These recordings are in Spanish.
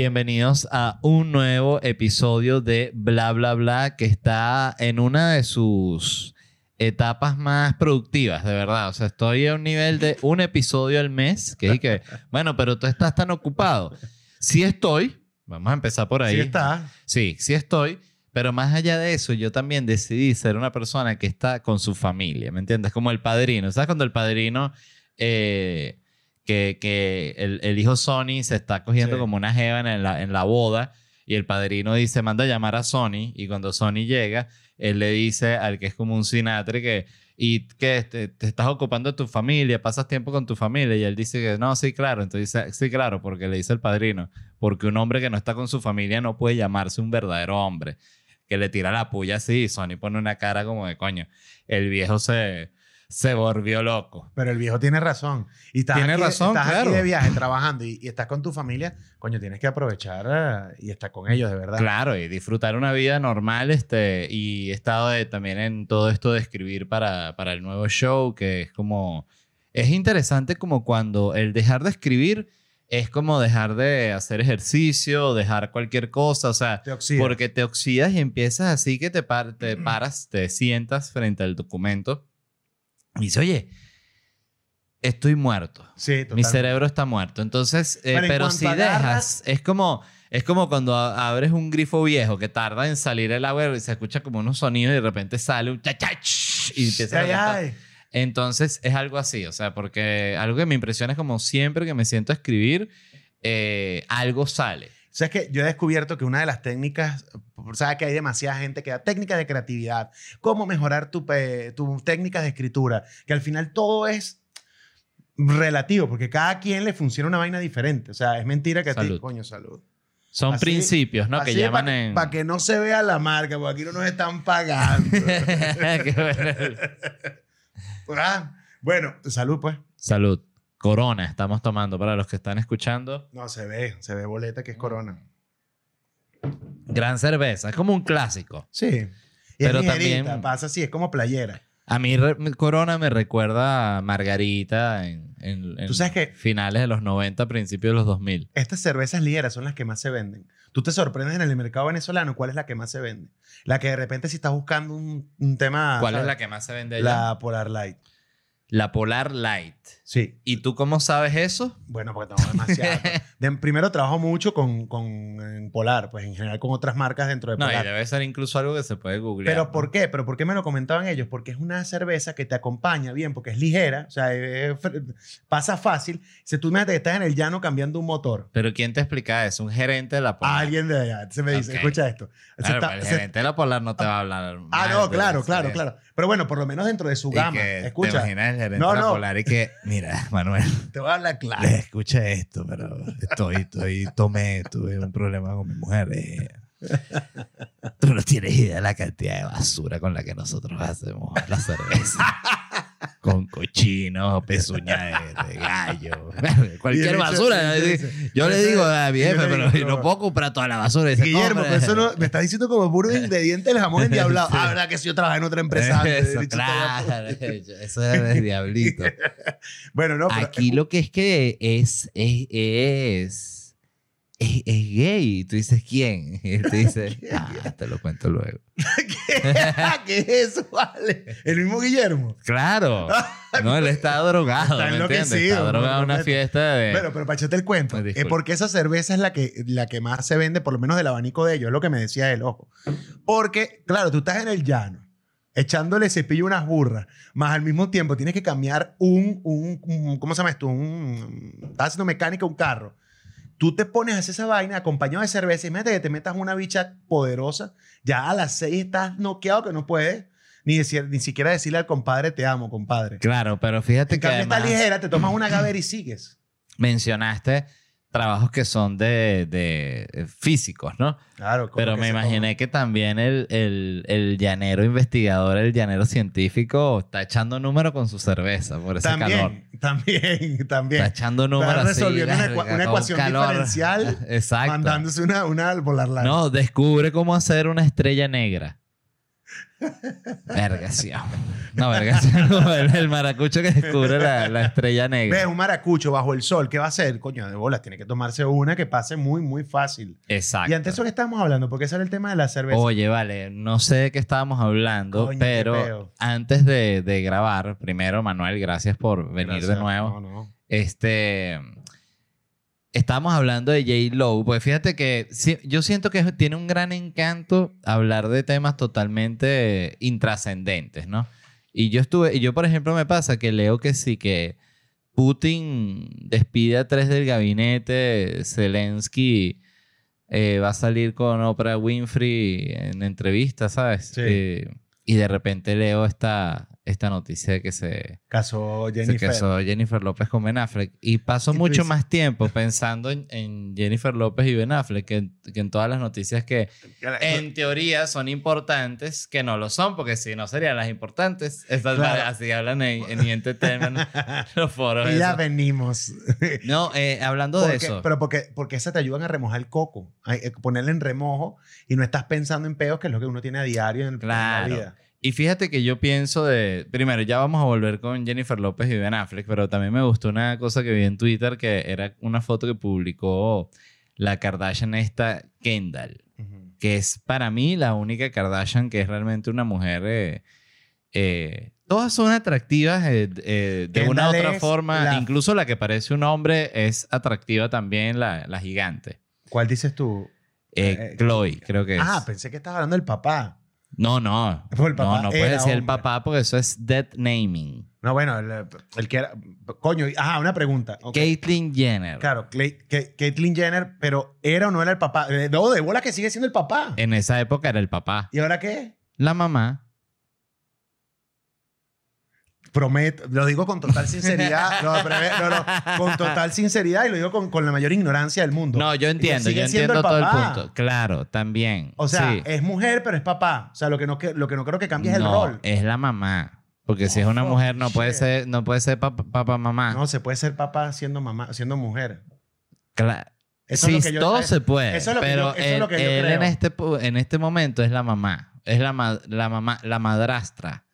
Bienvenidos a un nuevo episodio de Bla Bla Bla que está en una de sus etapas más productivas, de verdad. O sea, estoy a un nivel de un episodio al mes, que es que, bueno, pero tú estás tan ocupado. Sí estoy, vamos a empezar por ahí. Sí está. Sí, sí estoy. Pero más allá de eso, yo también decidí ser una persona que está con su familia, ¿me entiendes? Como el padrino. ¿Sabes cuando el padrino, eh, que, que el, el hijo Sony se está cogiendo Sí. como una jeva en la, en la boda y el padrino dice, manda a llamar a Sony y cuando Sony llega, él le dice al que es como un sinatre que, y que te, te estás ocupando de tu familia, pasas tiempo con tu familia y él dice que no, sí, claro. Entonces dice, sí, claro, porque le dice el padrino, porque un hombre que no está con su familia no puede llamarse un verdadero hombre que le tira la puya así y Sony pone una cara como de coño. El viejo se, se volvió loco. Pero el viejo tiene razón. Y estás Tiene aquí, razón, estás aquí de viaje trabajando y, y estás con tu familia, coño, tienes que aprovechar eh, y estar con ellos, de verdad. Claro, y disfrutar una vida normal. Este, y he estado de- también en todo esto de escribir para, para el nuevo show, que es como... Es interesante como cuando el dejar de escribir es como dejar de hacer ejercicio, dejar cualquier cosa, o sea, Te porque te oxidas y empiezas así que te, par- te paras, te sientas frente al documento y dices, oye, estoy muerto. Sí, Mi totalmente. cerebro está muerto. Entonces, eh, Pero en si agarras- dejas, es como, es como cuando a- abres un grifo viejo que tarda en salir el agua y se escucha como unos sonidos y de repente sale un chachach y empieza a Ay, reventar. ay. Entonces es algo así, o sea, porque algo que me impresiona es como siempre que me siento a escribir, eh, algo sale. O sea, es que yo he descubierto que una de las técnicas, sabes que hay demasiada gente que da técnicas de creatividad, cómo mejorar tu, tus técnicas de escritura, que al final todo es relativo, porque cada quien le funciona una vaina diferente. O sea, es mentira que a ti, Salud. coño, salud. Son Así- principios, ¿no? Que Así llaman Para en... que no se vea la marca, porque aquí no nos están pagando. Ah, bueno, salud, pues. Salud. Corona estamos tomando para los que están escuchando. No, se ve, se ve boleta que es corona. Gran cerveza, es como un clásico. Sí. Y Pero es ligerita, también- pasa así, es como playera. A mí re- Corona me recuerda a Margarita en, en- en Tú sabes que- finales de los 90, principios de los 2000. Estas cervezas ligeras son las que más se venden. Tú te sorprendes en el mercado venezolano cuál es la que más se vende. La que de repente si estás buscando un, un tema... ¿Cuál es la que más se vende allá? La, La Polar Light. Polar Light. Sí. ¿Y tú cómo sabes eso? Bueno, porque tengo demasiado. De- primero trabajo mucho con, con en Polar, pues en general con otras marcas dentro de No, y Polar. debe ser incluso algo que se puede googlear. Pero. ¿por qué? ¿Pero por qué me lo comentaban ellos? Porque es una cerveza que te acompaña bien, porque es ligera, o sea, es pasa fácil. Si tú que estás en el llano cambiando un motor, ¿Pero quién te explica eso? Un gerente de la Polar. alguien de allá se me dice, escucha esto. Claro, está- el se- gerente de la Polar no te va a hablar. ah, no, claro, claro, claro. Pero bueno, por lo menos dentro de su Y gama. que ¿Te Escucha, imaginas el gerente No, de la no. Polar y que, mira, Manuel, te voy a hablar claro. escucha esto, pero estoy, estoy, tomé, tuve un problema con mi mujer. eh. Tú no tienes idea de la cantidad de basura con la que nosotros hacemos la cerveza. con cochinos, pezuña de, de gallo. Cualquier el hecho- basura. Yo le digo a mi jefe, pero digo, no puedo comprar toda la basura. Dice, Guillermo, eso no, me está diciendo como puro ingrediente del jamón endiablado. Ah, verdad que si yo trabajé en otra empresa. Eso, claro, eso es el diablito. Bueno, no, pero Aquí lo que es que es, es, es, es, es gay. Tú dices, ¿quién? Y él te dice, ah, te lo cuento luego. ¿Qué, ¿Qué es eso, vale? El mismo Guillermo. Claro. No, él está drogado, Está ¿me entiendes? enloquecido, Está drogado en una fiesta de... Bueno, pero para echarte el cuento, es porque esa cerveza es la que, la que más se vende, por lo menos del abanico de ellos, es lo que me decía él, ojo. Porque, claro, tú estás en el llano, echándole cepillo a unas burras, más al mismo tiempo tienes que cambiar un, un, un- ¿cómo se llama esto? Un, estás haciendo mecánica un carro. Tú te pones a hacer esa vaina acompañado de cerveza y imagínate que te metas una bicha poderosa, ya a las seis estás noqueado que no puedes ni, decir, ni siquiera decirle al compadre te amo, compadre. Claro, pero fíjate En que cambio, está además ligera, te tomas una gaber y sigues. mencionaste trabajos que son de, de eh, físicos, ¿no? Claro, Pero me imaginé que también el, el, el llanero investigador, el llanero científico, está echando número con su cerveza por ese calor. También, también, también. Está echando número Está así. resolviendo una, una ecuación calor. diferencial Exacto. mandándose una, una al volar larga. No, descubre cómo hacer una estrella negra. Vergación. No, vergación. no, el, el maracucho que descubre la, la estrella Ves negra. un maracucho bajo el sol, ¿qué va a hacer? Coño, de bolas, tiene que tomarse una que pase muy, muy fácil. Exacto. Y ante eso que estamos hablando, porque ese era el tema de la cerveza. Oye, vale, no sé de qué estábamos hablando, Coño, pero antes de, de grabar, primero, Manuel, gracias por venir Gracias. de nuevo. No, no. Este. Estábamos hablando de J. Lowe, pues fíjate que yo siento que tiene un gran encanto hablar de temas totalmente intrascendentes, ¿no? Y yo estuve, y yo por ejemplo me pasa que leo que sí, que Putin despide a tres del gabinete, Zelensky eh, va a salir con Oprah Winfrey en entrevista, ¿sabes? Sí. Eh, y de repente leo esta, esta noticia de que se, Casó se Jennifer. casó Jennifer López con Ben Affleck. Y paso mucho más tiempo pensando en, en Jennifer López y Ben Affleck que, que en todas las noticias que en teoría son importantes, que no lo son, porque si no serían las importantes. Estas Claro. así hablan en, en Entertainment, los foros. y ya esos. venimos. No, eh, hablando de Porque- eso. Pero porque, porque esas te ayudan a remojar el coco, a, ponerle en remojo y no estás pensando en peos, que es lo que uno tiene a diario en, el- en Claro. la vida. Y fíjate que yo pienso de. Primero, ya vamos a volver con Jennifer López y Ben Affleck, pero también me gustó una cosa que vi en Twitter que era una foto que publicó la Kardashian esta Kendall, Ujú. que es para mí la única Kardashian que es realmente una mujer. eh, eh, todas son atractivas eh, eh, de una u otra forma. la- Incluso la que parece un hombre es atractiva también, la, la gigante. ¿Cuál dices tú? Eh, Eh, Chloe, creo que es. Ah, pensé que estabas hablando del papá. No, no. El papá no, no puedes era decir el papá porque eso es dead naming. No, bueno, el, el que era... Coño, ajá, una pregunta. Ok. Caitlyn Jenner. Claro, Caitlyn Jenner, pero ¿era o no era el papá? Eh, No, de bola que sigue siendo el papá. En esa época era el papá. ¿Y ahora qué? La mamá. Prometo, lo digo con total sinceridad, no, pero, no, no, con total sinceridad y lo digo con, con la mayor ignorancia del mundo. No, yo entiendo, yo entiendo el todo el papá. punto. Claro, también. O sea, Sí. es mujer, pero es papá. O sea, lo que no, lo que no creo que cambie es el rol. es la mamá. Porque si es una Oh, mujer, no puede ser, no puede ser papá, papá mamá. No, se puede ser papá siendo mamá, siendo mujer. Cla- Eso sí, es lo que yo- todo se puede. eso es lo que pero yo- eso es él, lo que yo él creo. en, este, en este momento es la mamá. Es la, la mamá, la madrastra.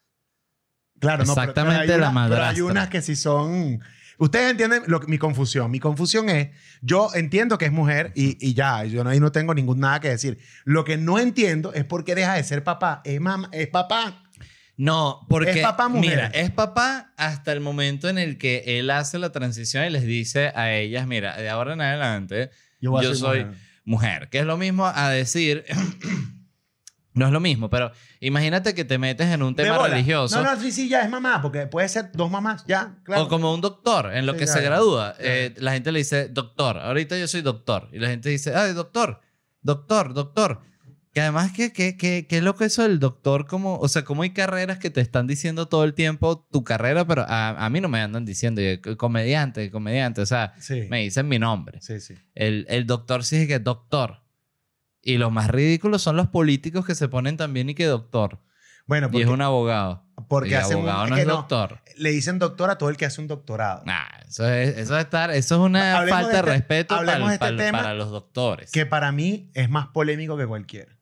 Claro, no, pero- Exactamente pero la unas- Pero hay madrastra. unas que sí son... Ustedes entienden lo que- mi confusión. Mi confusión es, yo entiendo que es mujer y, y ya, yo no, ahí no tengo ningún nada que decir. Lo que no entiendo es por qué deja de ser papá. Es, mamá, es papá. No, porque. Es papá, mujer. Mira, es papá hasta el momento en el que él hace la transición y les dice a ellas: Mira, de ahora en adelante, Yo soy- mujer. mujer. Que es lo mismo a decir. No es lo mismo, pero imagínate que te metes en un tema religioso. No, no, sí, sí, ya es mamá, porque puede ser dos mamás, ya, claro. O como un doctor, en lo Sí, que ya, se ya. gradúa. Ya. Eh, la gente le dice doctor. Ahorita yo soy doctor. Y la gente dice, ay, doctor, doctor, doctor. Que además, que, que, que, que loco eso del doctor, como, o sea, como hay carreras que te están diciendo todo el tiempo tu carrera, pero a, a mí no me andan diciendo, yo, comediante, comediante, o sea, Sí, me dicen mi nombre. sí, sí. El, el doctor sí es que doctor. Y los más ridículos son los políticos que se ponen también y que doctor. Bueno, y porque, es un abogado. porque y un- abogado es no que es no, doctor. le dicen doctor a todo el que hace un doctorado. Nah, eso es, eso es estar, eso es una Hablemos falta de de, este- respeto hablemos para, de este para- tema para los doctores. que para mí es más polémico que cualquiera.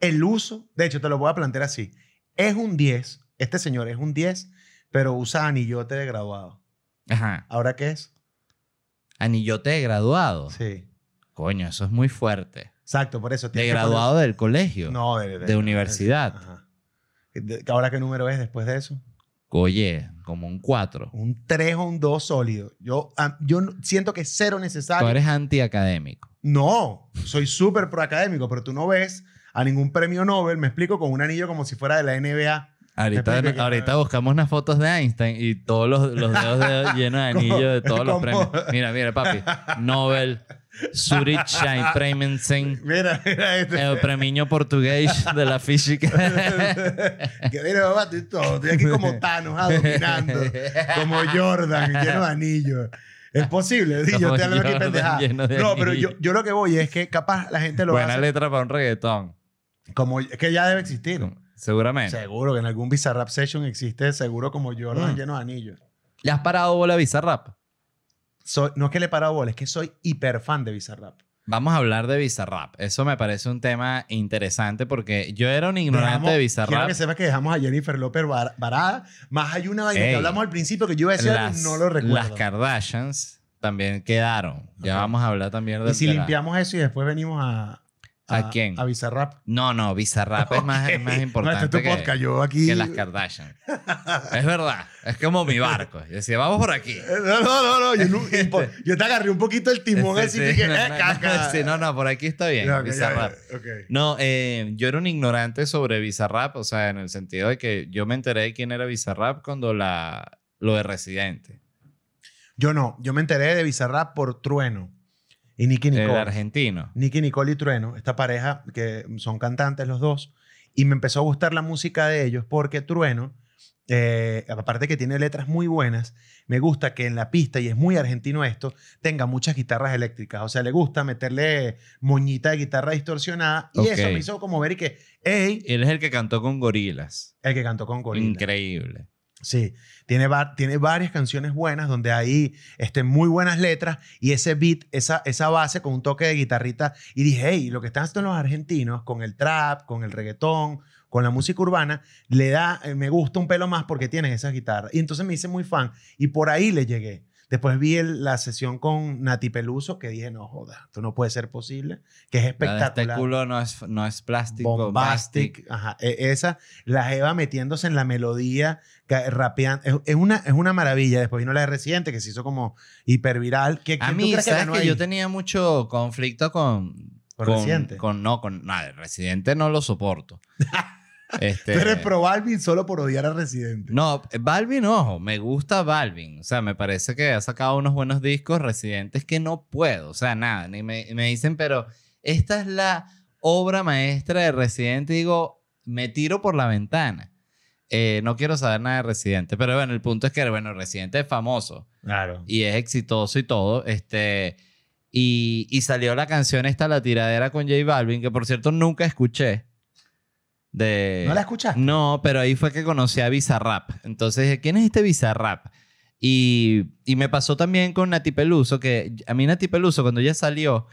El uso, de hecho, te lo voy a plantear así. Es un 10, este señor es un 10, pero usa anillote de graduado. Ajá. ¿Ahora qué es? Anillote de graduado. Sí. Coño, eso es muy fuerte. Exacto, por eso. De graduado del colegio. No, de, de universidad. Ajá. ¿Ahora qué número es después de eso? Oye, como un 4. Un 3 o un 2 sólido. Yo, yo siento que es cero Tú necesario. eres antiacadémico. No, soy súper proacadémico, pero tú no ves a ningún premio Nobel, me explico, con un anillo como si fuera de la NBA. Ahorita, ahorita buscamos unas fotos de Einstein y todos los, los dedos de- llenos de anillos de todos los ¿Cómo? premios. Mira, mira, papi. Nobel, Zurich Premiensen, Mira, mira este. el premio portugués de la física. que mira, papá, estoy todo. Estoy aquí como Thanos, ah, dominando. Como Jordan, lleno de anillos. Es posible, sí, yo estoy hablando aquí pendejada. No, pero yo, yo lo que voy es que capaz la gente lo Buena hace letra para un reggaetón. como... Es que ya debe existir. Seguramente. Seguro que en algún Bizarrap Session existe seguro como Jordan Mm. lleno de anillos. ¿Le has parado bola a Bizarrap? Soy, no es que le he parado bola, es que soy hiper fan de Bizarrap. Vamos a hablar de Bizarrap. Eso me parece un tema interesante porque yo era un ignorante Dejamos- de Quiero Bizarrap. que sepas que dejamos a Jennifer López var- varada. Más hay una vaina Ey. que hablamos al principio que yo iba a decir algo y Las, no lo recuerdo. las Kardashians también quedaron. Ya vamos a hablar también de y si limpiamos eso y después venimos a... ¿A quién? A Bizarrap. No, no, Bizarrap es más, es más Ok. importante No, este es tu que, podcast. Yo aquí... que las Kardashians. es verdad. Es como mi barco. Yo decía, vamos por aquí. Eh, No, no, no. no. Yo, yo te agarré un poquito el timón Este, así sí, que... no, eh, no, caca. no, sí, no, no, por aquí está bien. Ya, ok, ya, Bizarrap. ya, ok. No, eh, yo era un ignorante sobre Bizarrap, o sea, en el sentido de que yo me enteré de quién era Bizarrap cuando la, lo de Residente, Yo no. Yo me enteré de Bizarrap por Trueno y Nicky el Nicole. argentino. Nicky Nicole y Trueno, esta pareja que son cantantes los dos, y me empezó a gustar la música de ellos porque Trueno, eh, aparte que tiene letras muy buenas, me gusta que en la pista, y es muy argentino esto, tenga muchas guitarras eléctricas. O sea, le gusta meterle moñita de guitarra distorsionada, y eso me hizo como ver y que, hey, Él es el que cantó con Gorilas. el que cantó con Gorila. Increíble. Sí, tiene, tiene varias canciones buenas donde hay este, muy buenas letras y ese beat, esa, esa base con un toque de guitarrita. Y dije, hey, lo que están haciendo los argentinos con el trap, con el reggaetón, con la música urbana, le da, eh, me gusta un pelo más porque tienen esas guitarras. Y entonces me hice muy fan y por ahí le llegué. Después vi el- la sesión con Nati Peluso que dije, no joda, esto no puede ser posible, que es Este espectacular. culo no es, no es plástico. Bombastic, ajá, e- esa, la Jeva metiéndose en la melodía, rapeando, es, es una, es una maravilla. Después vino la de Residente, que se hizo como hiperviral. ¿Qué, A mí, ¿sabes que ahí? yo tenía mucho conflicto con... ¿Con Residente? Con, no, con... Nada, Residente no lo soporto. este, Tú eres pro Balvin solo por odiar a Residente. No, Balvin, ojo, me gusta Balvin. O sea, me parece que ha sacado unos buenos discos residentes que no puedo. O sea, nada, ni me, me dicen, pero esta es la obra maestra de Residente. Digo, me tiro por la ventana. Eh, no quiero saber nada de Residente, pero bueno, el punto es que, bueno, Residente es famoso Claro. y es exitoso y todo. Este, y, y salió la canción esta, La Tiradera con J Balvin, que por cierto nunca escuché. De... ¿No la escuchaste? No, pero ahí fue que conocí a Bizarrap. Entonces dije, ¿quién es este Bizarrap? Y, y me pasó también con Nati Peluso, que a mí Nati Peluso cuando ella salió,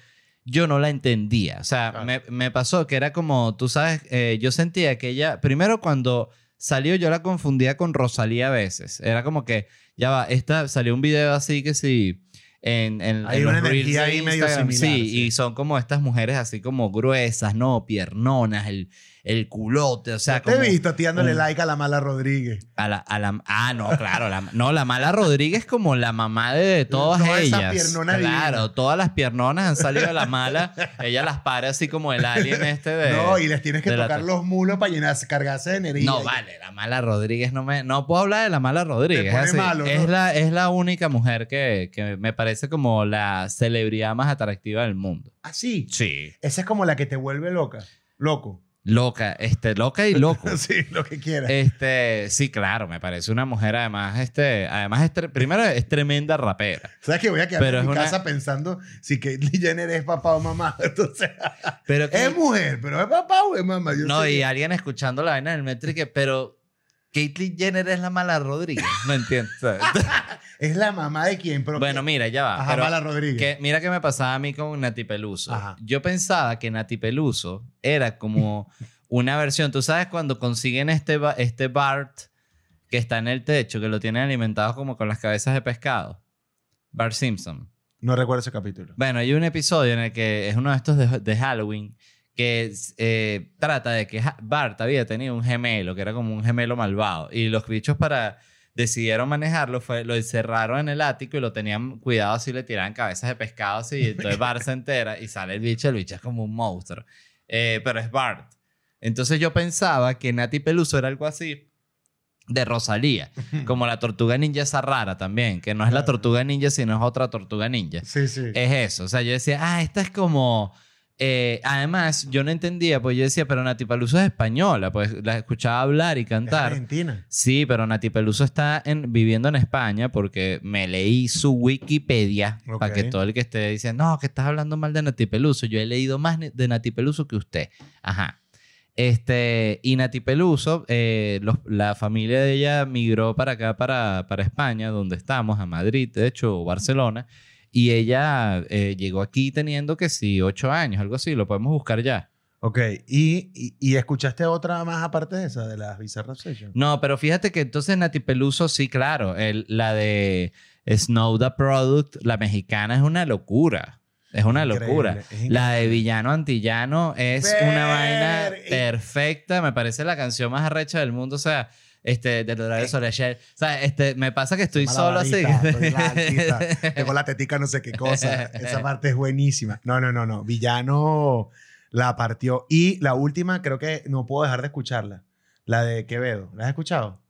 yo no la entendía. O sea, Claro. me, me pasó que era como, tú sabes, eh, yo sentía que ella, primero cuando salió yo la confundía con Rosalía a veces. Era como que, ya va, esta salió un video así que sí. En, en, Hay en una energía ahí medio similar, Sí, sí. y son como estas mujeres así como gruesas, ¿no? Piernonas, el, el culote, o sea, Te he como visto a ti dándole un- like a la mala Rodríguez. a la, a la- ah, no, claro. La, no, la mala Rodríguez es como la mamá de todas Todas esas ellas. piernonas claro, todas las piernonas han salido de la mala. Ella las para así como el alien este de... no, y les tienes que de tocar to- los mulos para llenarse, cargarse de energía. No, vale, la mala Rodríguez no me... No puedo hablar de la mala Rodríguez. pone así. malo, ¿no? es, la, es la única mujer que, que me parece como la celebridad más atractiva del mundo. Así. Sí. Esa es como la que te vuelve loca. Loco. Loca, este, loca y loco. sí, lo que quieras. Este, sí, claro, me parece una mujer además, este, además es primero es tremenda rapera. ¿Sabes que voy a quedar pero en mi una- casa pensando si Caitlyn Jenner es papá o mamá? Entonces, Pero que- es mujer, pero es papá o es mamá. Yo no, sé y que- alguien escuchando la vaina del metro y que, pero Caitlyn Jenner es la mala Rodríguez. No entiendo. Es la mamá de quién, pero bueno, que- mira, ya va. Ajá, pero Mala Rodríguez. que, mira qué me pasaba a mí con Nati Peluso. Ajá. Yo pensaba que Nati Peluso era como una versión. Tú sabes cuando consiguen este, este Bart que está en el techo, que lo tienen alimentado como con las cabezas de pescado. Bart Simpson. No recuerdo ese capítulo. Bueno, hay un episodio en el que es uno de estos de, de Halloween que eh, trata de que Bart había tenido un gemelo, que era como un gemelo malvado, y los bichos para decidieron manejarlo, fue, lo encerraron en el ático y lo tenían cuidado así, le tiraban cabezas de pescado así, y entonces Bart se entera y sale el bicho, el bicho es como un monstruo, Eh, pero es Bart. Entonces yo pensaba que Nati Peluso era algo así de Rosalía, como la tortuga ninja esa rara también, que no es la tortuga ninja, sino es otra tortuga ninja. Sí, sí. Es eso. O sea, yo decía, ah, esta es como. Eh, además, yo no entendía, pues yo decía, pero Nati Peluso es española, pues la escuchaba hablar y Es cantar. Argentina. Sí, pero Nati Peluso está en- viviendo en España porque me leí su Wikipedia para que todo el que esté diciendo, no, que estás hablando mal de Nati Peluso. Yo he leído más de Nati Peluso que usted. Ajá. Este, y Nati Peluso, eh, los- la familia de ella migró para acá, para, para España, donde estamos, a Madrid, de hecho, o Barcelona. Y ella eh, llegó aquí teniendo que sí, ocho años, algo así, lo podemos buscar ya. Ok, ¿Y, y, y escuchaste otra más aparte de esa, de las Bizarrap Sessions? No, pero fíjate que entonces Nati Peluso, sí, claro, el- la de Snow the Product, la mexicana, es una locura. Es una Increíble, locura. es La de. Villano Antillano es una vaina Ver- perfecta. Me parece la canción más arrecha del mundo. O sea, este, de Dolores Soler. O sea, este, me pasa que estoy solo así. Tengo la tetica no sé qué cosa. Esa parte es buenísima. No, no, no, no. Villano la partió. Y la última, creo que no puedo dejar de escucharla. La de Quevedo. ¿La has escuchado?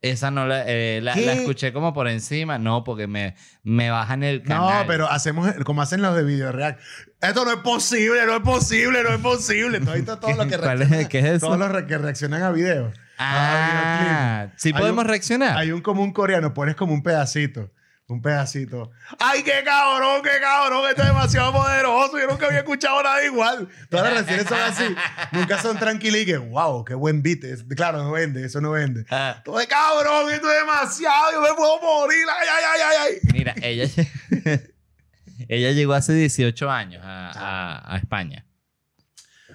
Esa no la, eh, la, escuché como por encima. No, porque me, me bajan el canal. No, pero hacemos como hacen los de Video Real. Esto no es posible, no es posible, no es posible. Visto todo lo que ¿Cuál es? reaccionan- ¿Qué es eso? Todos los que reaccionan a videos. Ah, sí podemos un- reaccionar. Hay un como un coreano, pones como un pedacito. Un pedacito. ¡Ay, qué cabrón, qué cabrón! Esto es demasiado poderoso. Yo nunca había escuchado nada igual. Todas las reacciones son así. Nunca son tranquilas y que, wow, qué buen beat. Es- claro, no vende, eso no vende. Ah, Todo es cabrón, esto es demasiado. Yo me puedo morir. ¡Ay, ay, ay, ay! ay. mira, ella, ella llegó hace 18 años a, a- a España.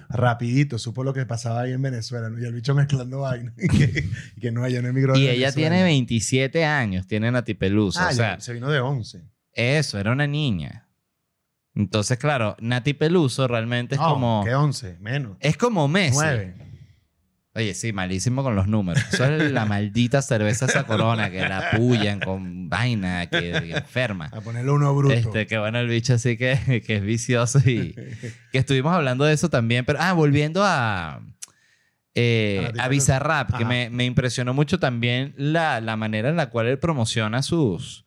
Rapidito, supo lo que pasaba ahí en Venezuela. ¿no? Y el bicho mezclando vainas. y, que, y que no, ella no emigró de Y ella tiene 27 años, tiene Nati Peluso. Ah, o sea, se vino de 11. eso, era una niña. Entonces, claro, Nati Peluso realmente es No, como... ¿Qué 11? Menos. Es como Messi. 9. Oye, sí, malísimo con los números. Eso es la maldita cerveza esa corona que la pullan con vaina que, que enferma. A ponerle uno bruto. Este, que bueno, el bicho así que, que es vicioso y que estuvimos hablando de eso también. Pero, ah, volviendo a, eh, A Bizarrap, que me, me impresionó mucho también la, la manera en la cual él promociona sus,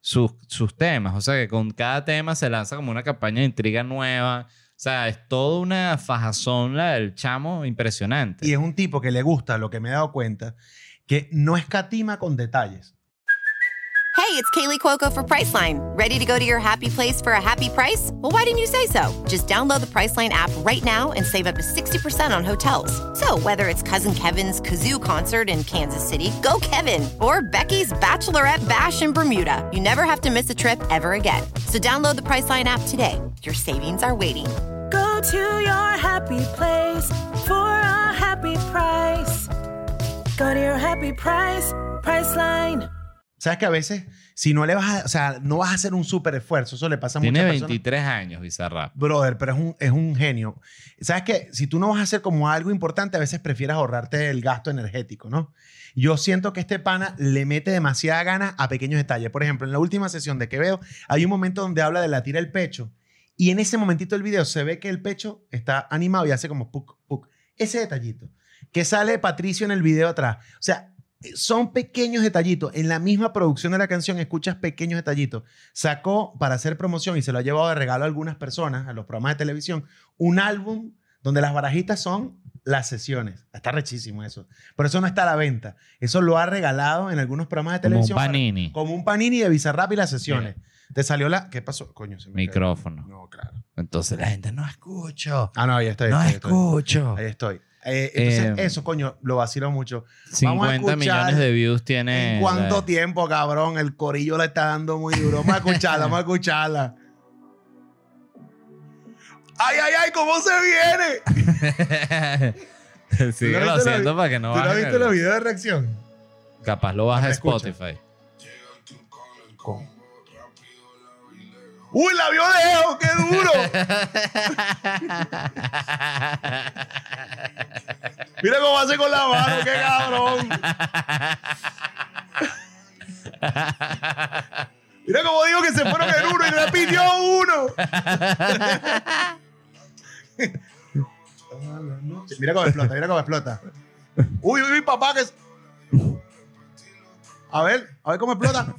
sus, sus temas. O sea, que con cada tema se lanza como una campaña de intriga nueva. O sea, es toda una fajazón la del chamo impresionante. Y es un tipo que le gusta, lo que me he dado cuenta, que no escatima con detalles. Hey, it's Kaylee Cuoco for Priceline. Ready to go to your happy place for a happy price? Well, why didn't you say so? Just download the Priceline app right now and save up to 60% on hotels. So, whether it's Cousin Kevin's Kazoo concert in Kansas City, go Kevin, or Becky's Bachelorette Bash in Bermuda, you never have to miss a trip ever again. So, download the Priceline app today. Your savings are waiting. Go to your happy place for a happy price. Go to your happy price, Priceline. ¿Sabes que a veces, si no le vas a, o sea, no vas a hacer un súper esfuerzo, eso le pasa a Tiene muchas personas. 23 años Bizarrap. Brother, pero es un, es un genio. ¿Sabes que Si tú no vas a hacer como algo importante, a veces prefieres ahorrarte el gasto energético, ¿no? Yo siento que este pana le mete demasiada gana a pequeños detalles. Por ejemplo, en la última sesión de que veo, hay un momento donde habla de la tira el pecho. Y en ese momentito del video se ve que el pecho está animado y hace como puk, puk. Ese detallito. Que sale Patricio en el video atrás. O sea, son pequeños detallitos. En la misma producción de la canción escuchas pequeños detallitos. Sacó para hacer promoción y se lo ha llevado de regalo a algunas personas, a los programas de televisión, un álbum donde las barajitas son las sesiones. Está rechísimo eso. Pero eso no está a la venta. Eso lo ha regalado en algunos programas de Como un televisión. para- panini. como un panini de Bizarrap y las sesiones. Te salió la... ¿Qué pasó? Coño, se me cayó. Micrófono. No, claro. Entonces la gente no escucho. Ah, no, ahí estoy. No ahí estoy. escucho. Ahí estoy. Eh, entonces, Eh, eso, coño, lo vacilo mucho. 50 escuchar millones de views tiene. ¿En cuánto la- tiempo, cabrón? El corillo le está dando muy duro. Vamos a escucharla, vamos a escucharla. ¡Ay, ay, ay! ¿Cómo se viene? Sigue ¿Tú no lo viste la haciendo para que no ¿Tú no viste el- los videos de reacción? Capaz lo baja Ah, escucha. ¡Uy, la vio lejos! ¡Qué duro! Mira cómo hace con la mano, qué cabrón. Mira cómo digo que se fueron en uno y le pidió uno. mira cómo explota, mira cómo explota. Uy, uy, uy, papá, que es. A ver, a ver cómo explota.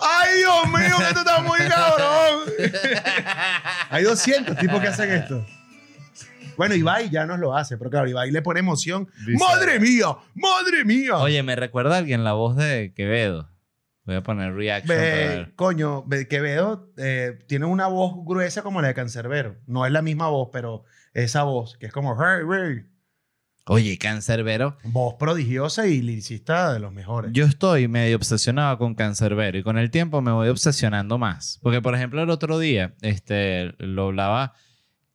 ¡Ay, Dios mío, que esto está muy cabrón! Hay 200 tipos que hacen esto. Bueno, Ibai ya nos lo hace, pero claro, Ibai le pone emoción. Dice- ¡Madre mía! ¡Madre mía! Oye, me recuerda a alguien la voz de Quevedo. Voy a poner reaction para Ve, ver. coño, ve- Quevedo eh, tiene una voz gruesa como la de Cancerbero. No es la misma voz, pero esa voz, que es como... "Hey, hey". Oye, Cancerbero. Voz prodigiosa y liricista de los mejores. Yo estoy medio obsesionado con Cancerbero y con el tiempo me voy obsesionando más. Porque, por ejemplo, el otro día, este, lo hablaba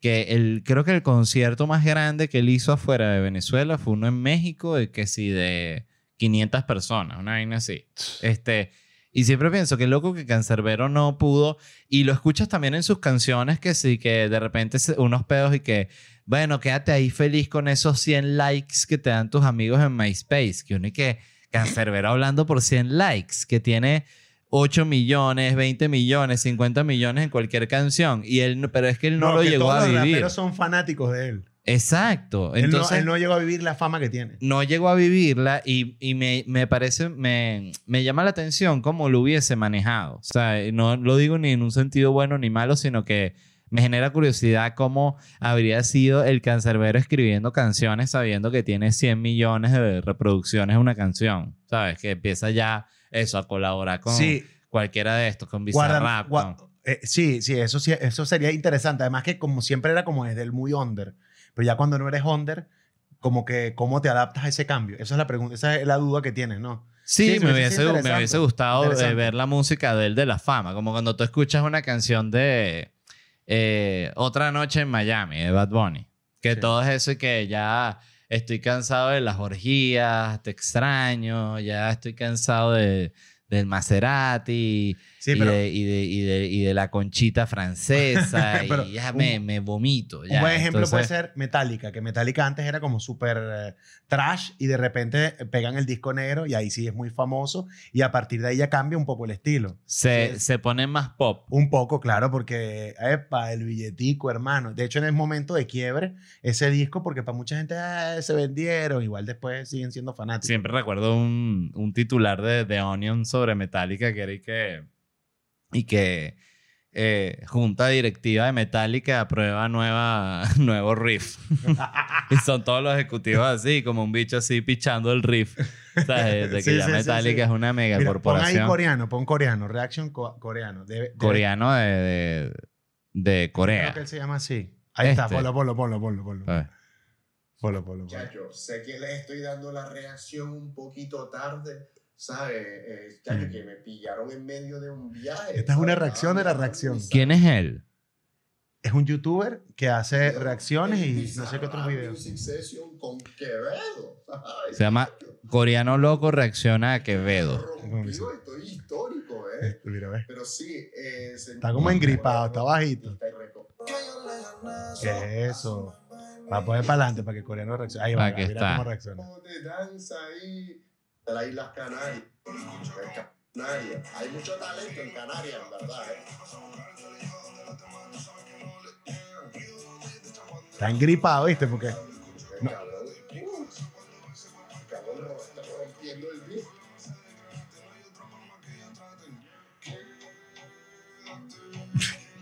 que el, creo que el concierto más grande que él hizo afuera de Venezuela fue uno en México, de que sí, de 500 personas, una vaina así. Este, y siempre pienso que loco que Cancerbero no pudo, y lo escuchas también en sus canciones, que sí, que de repente unos pedos y que, bueno, quédate ahí feliz con esos 100 likes que te dan tus amigos en MySpace, que uno y que Cancerbero hablando por 100 likes, que tiene 8 millones, 20 millones, 50 millones en cualquier canción, y él, pero es que él no, lo que llegó todos a los vivir. raperos son fanáticos de él. Exacto. Él no- Entonces, él, no, llegó a vivir la fama que tiene. no llegó a vivirla y, y me, me parece, me, me llama la atención cómo lo hubiese manejado. O sea, no lo digo ni en un sentido bueno ni malo, sino que me genera curiosidad cómo habría sido el cancerbero escribiendo canciones sabiendo que tiene 100 millones de reproducciones una canción. ¿Sabes? Que empieza ya eso, a colaborar con Sí, cualquiera de estos, con guarda- Bizarrap. gua- con- eh, sí, sí, eso sí, eso sería interesante. Además que como siempre era como desde el muy under. Pero ya cuando no eres under, como que cómo te adaptas a ese cambio. Esa es la pregunta, esa es la duda que tienes, ¿no? Sí, me, hubiese, me interesante. hubiese gustado eh, ver la música de él de la fama, como cuando tú escuchas una canción de eh, Otra Noche en Miami, de Bad Bunny, que Sí. todo es eso y que ya estoy cansado de las orgías, te extraño, ya estoy cansado de, del Maserati Sí, y, pero de, y, de, y, de, y de la conchita francesa Pero y ya un- me, me vomito. un ya. buen ejemplo puede Entonces, ser Metallica, que Metallica antes era como súper eh, trash y de repente pegan el disco negro y ahí sí es muy famoso y a partir de ahí ya cambia un poco el estilo. Se, se pone más pop. Un poco, claro, porque, epa, el billetico, hermano. De hecho, en el momento de quiebre, ese disco, porque para mucha gente ah, se vendieron, igual después siguen siendo fanáticos. Siempre recuerdo un, un titular de The Onion sobre Metallica que era y que, y que eh, junta directiva de Metallica aprueba nueva, nuevo riff. y son todos los ejecutivos así, como un bicho así pichando el riff. ¿Sabes? De que Sí, ya sí, Metallica sí. es una mega Mira, pon ahí corporación. coreano, pon coreano, reaction co- coreano. Coreano de, de, de Creo Corea. que él se llama así. Ahí está, Este. ponlo, ponlo, ponlo, ponlo, ponlo. A ver. Ponlo, ponlo, ponlo. Chacho, sé que les estoy dando la reacción un poquito tarde, ¿sabes? Eh, chacho, Mm. que me pillaron en medio de un viaje. Esta es una reacción de la Estaba reacción. ¿Quién es él? Es un youtuber que hace reacciones y no sé qué otros videos. Music Session con Quevedo. Ay, Se llama Coreano Loco reacciona a Quevedo. rompió, estoy histórico, ¿eh? Este, Mira, ve. Pero sí, eh, Está como engripado, está bajito. ¿Qué es eso? Va a poner para adelante para que el coreano reaccione. Ahí va, mira está. cómo reacciona. danza ahí de las Islas Canarias. Canarias. Hay mucho talento en Canarias, en verdad. ¿eh? Está engripado, ¿viste? Porque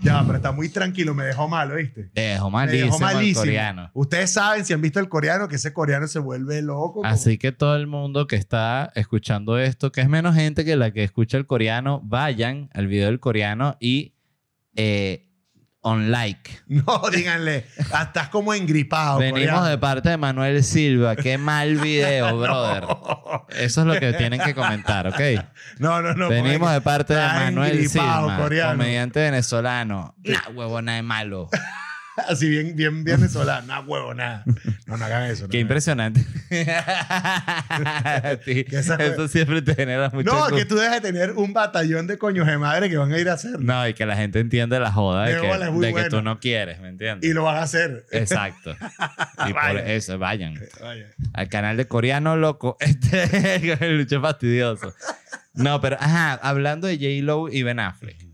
ya, pero está muy tranquilo, me dejó malo, ¿viste? Te dejó Me dejó malísimo el malísimo. coreano. Ustedes saben, si han visto el coreano, que ese coreano se vuelve loco. como- Así que todo el mundo que está escuchando esto, que es menos gente que la que escucha el coreano, vayan al video del coreano y eh, on like. No, díganle, ah, estás como engripado. Venimos coreano. de parte de Manuel Silva. Qué mal video, brother. Eso es lo que tienen que comentar, ¿ok? No, no, no. Venimos de parte de Manuel Silva, coreano. comediante venezolano. Nah, huevona de malo. Así bien, bien venezolano. No, huevo, nada. No, no hagan eso. no Qué impresionante. Sí, Eso siempre te genera mucho No, que tú dejes de tener un batallón de coños de madre que van a ir a hacer. No, y que la gente entiende la joda de, que, es de que tú no quieres, ¿me entiendes? Y lo van a hacer. Exacto. Y por eso, vayan Vaya. al canal de Coreano Loco. Este el lucho fastidioso. No, pero, ajá, hablando de J-Lo y Ben Affleck.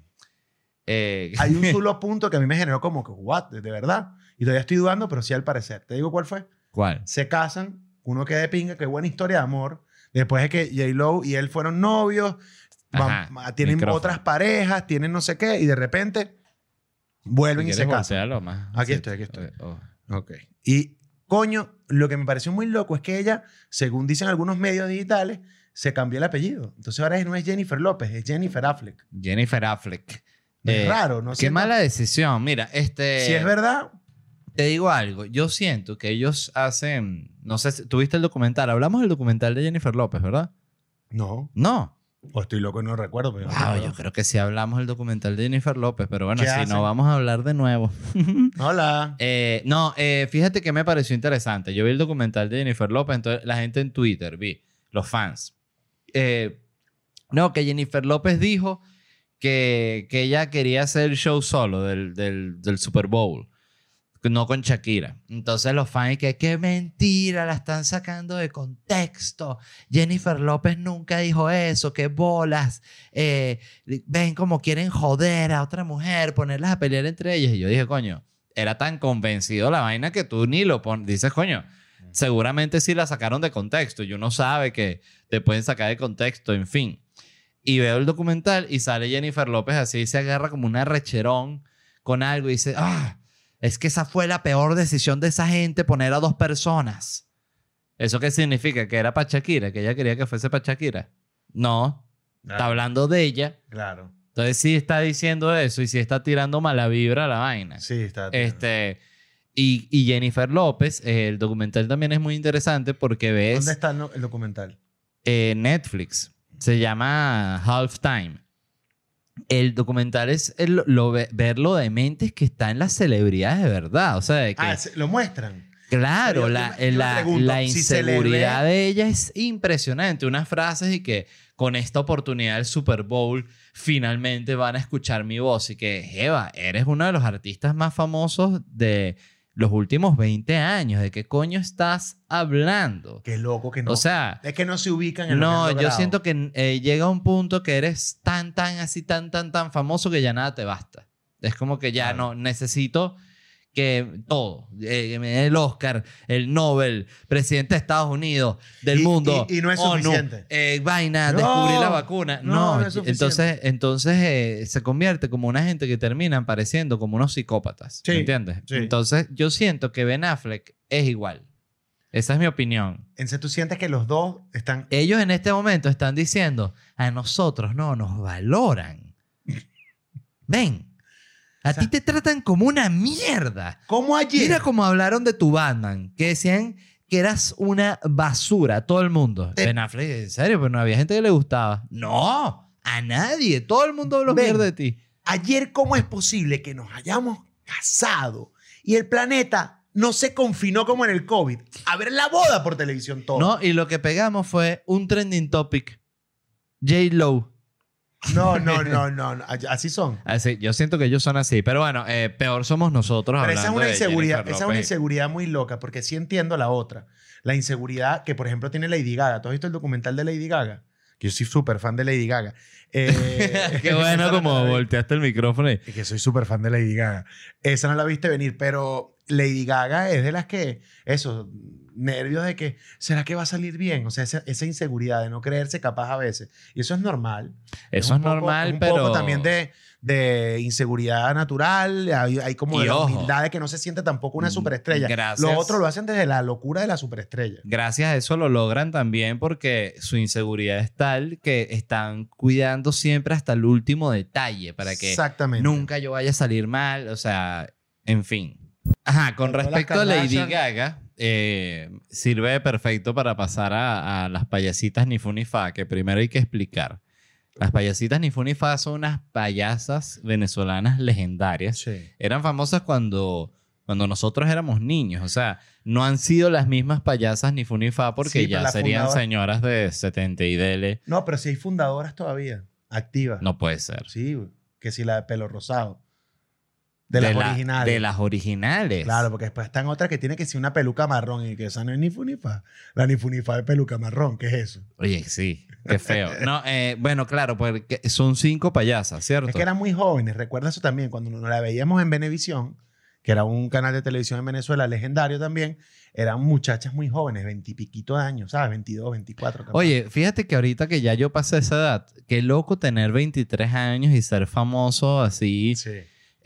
Eh, Hay un solo punto que a mí me generó como que, what, de verdad. Y todavía estoy dudando, pero sí al parecer. ¿Te digo cuál fue? ¿Cuál? Se casan, uno queda de pinga, qué buena historia de amor. Después de que J-Lo y él fueron novios, van- Ajá, tienen micrófono. otras parejas, tienen no sé qué, y de repente vuelven y ¿Quieres se casan. más? Aquí Sí. estoy, aquí estoy. Oh. Ok. Y, coño, lo que me pareció muy loco es que ella, según dicen algunos medios digitales, se cambió el apellido. Entonces ahora no es Jennifer López, es Jennifer Affleck. Jennifer Affleck. Es Eh, raro, ¿no? Qué Siento- mala decisión. Mira, este. Si es verdad, te digo algo. Yo siento que ellos hacen. No sé, si- ¿tuviste el documental? Hablamos del documental de Jennifer López, ¿verdad? No. No. O estoy loco y no recuerdo. Pero Wow, yo creo que sí hablamos del documental de Jennifer López, pero bueno, ¿Qué si hacen? no, vamos a hablar de nuevo. Hola. Eh, no, eh, fíjate que me pareció interesante. Yo vi el documental de Jennifer López, entonces la gente en Twitter, vi, los fans. Eh, no, que Jennifer López dijo que, que ella quería hacer el show solo del, del, del Super Bowl, no con Shakira. Entonces los fans, que qué mentira, la están sacando de contexto. Jennifer López nunca dijo eso, qué bolas. Eh, ven como quieren joder a otra mujer, ponerlas a pelear entre ellas. Y yo dije, coño, era tan convencido la vaina que tú ni lo pones. Dices, coño, seguramente sí la sacaron de contexto. Y uno sabe que te pueden sacar de contexto, en fin. Y veo el documental y sale Jennifer López así y se agarra como una recherón con algo y dice, ah, es que esa fue la peor decisión de esa gente, poner a dos personas. ¿Eso qué significa? ¿Que era para Shakira? ¿Que ella quería que fuese para Shakira? No, está hablando de ella. Claro. Entonces sí está diciendo eso y sí está tirando mala vibra a la vaina. Sí, está. Este, y, y Jennifer López, eh, el documental también es muy interesante porque ves ¿Dónde está el documental? eh, Netflix. Se llama Halftime. El documental es el- lo, ver lo dementes que está en las celebridades de verdad. O sea, de que, Ah, lo muestran. claro, yo- la, yo la- pregunto, la inseguridad de ella es impresionante. Unas frases y que con esta oportunidad del Super Bowl finalmente van a escuchar mi voz. Y que, Eva, eres uno de los artistas más famosos de los últimos 20 años. ¿De qué coño estás hablando? Qué loco que no. O sea, es que no se ubican en lo que no, yo siento que eh, llega un punto que eres tan, tan, así, tan, tan, tan famoso que ya nada te basta. Es como que ya Claro. no necesito que todo, eh, el Oscar, el Nobel, presidente de Estados Unidos, del Y- mundo, y- y no es ONU, suficiente. eh, vaina, No, descubrir la vacuna. no, No, no es suficiente. entonces, entonces eh, se convierte como una gente que terminan pareciendo como unos psicópatas. Sí, ¿Me entiendes? sí. Entonces, yo siento que Ben Affleck es igual. Esa es mi opinión Entonces tú sientes que los dos están. ellos en este momento están diciendo, a nosotros no nos valoran. Ven, a O sea- ti te tratan como una mierda. ¿Cómo ayer? Mira cómo hablaron de tu Batman, que decían que eras una basura, todo el mundo. Te- Ben Affleck, en serio, pero no había gente que le gustaba. No, a nadie, todo el mundo habló mierda de ti. Ayer, ¿cómo es posible que nos hayamos casado y el planeta no se confinó como en el COVID a ver la boda por televisión todo? No, y lo que pegamos fue un trending topic. J. Lo. No, no, no, no, no. Así son. Así, yo siento que ellos son así. Pero bueno, eh, peor somos nosotros Pero esa es una inseguridad, esa es una inseguridad muy loca, porque sí entiendo la otra. La inseguridad que, por ejemplo, tiene Lady Gaga. ¿Tú has visto el documental de Lady Gaga? Que yo soy súper fan de Lady Gaga. Eh, Qué bueno como volteaste el micrófono. Y que soy súper fan de Lady Gaga. Esa no la viste venir, pero Lady Gaga es de las que, eso, nervios de que, ¿será que va a salir bien? O sea, esa, esa inseguridad de no creerse capaz a veces. Y eso es normal. Eso un es poco- normal, un pero... poco también de, de inseguridad natural. Hay, hay como de la humildad de que no se siente tampoco una Mm, superestrella. gracias. Lo otro lo hacen desde la locura de la superestrella. Gracias a eso lo logran también porque su inseguridad es tal que están cuidando siempre hasta el último detalle para que Exactamente. nunca yo vaya a salir mal. O sea, en fin. Ajá, con respecto a Lady. Gaga, eh, sirve perfecto para pasar a, a las payasitas ni fu ni fa, que primero hay que explicar. Las payasitas ni fu ni fa son unas payasas venezolanas legendarias. Sí. Eran famosas cuando, cuando nosotros éramos niños. O sea, no han sido las mismas payasas ni fu ni fa porque Sí, ya serían fundadora- señoras de 70 y dele. No, pero si hay fundadoras todavía, activas. No puede ser. Sí, que si la de pelo rosado. De, las la- originales. De las originales. Claro, porque después están otras que tiene que ser una peluca marrón y que esa no es ni funifa. La ni funifa de peluca marrón, ¿qué es eso? Oye, sí, qué feo. No, eh, bueno, claro, porque son cinco payasas, ¿cierto? Es que eran muy jóvenes, recuerda eso también, cuando nos la veíamos en Venevisión, que era un canal de televisión en Venezuela legendario también, eran muchachas muy jóvenes, veintipiquito de años, ¿sabes? 22, 24. capaz. Oye, fíjate que ahorita que ya yo pasé esa edad, qué loco tener 23 años y ser famoso así Sí.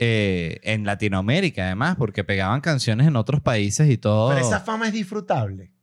Eh, en Latinoamérica, además, porque pegaban canciones en otros países y todo. Pero esa fama es disfrutable.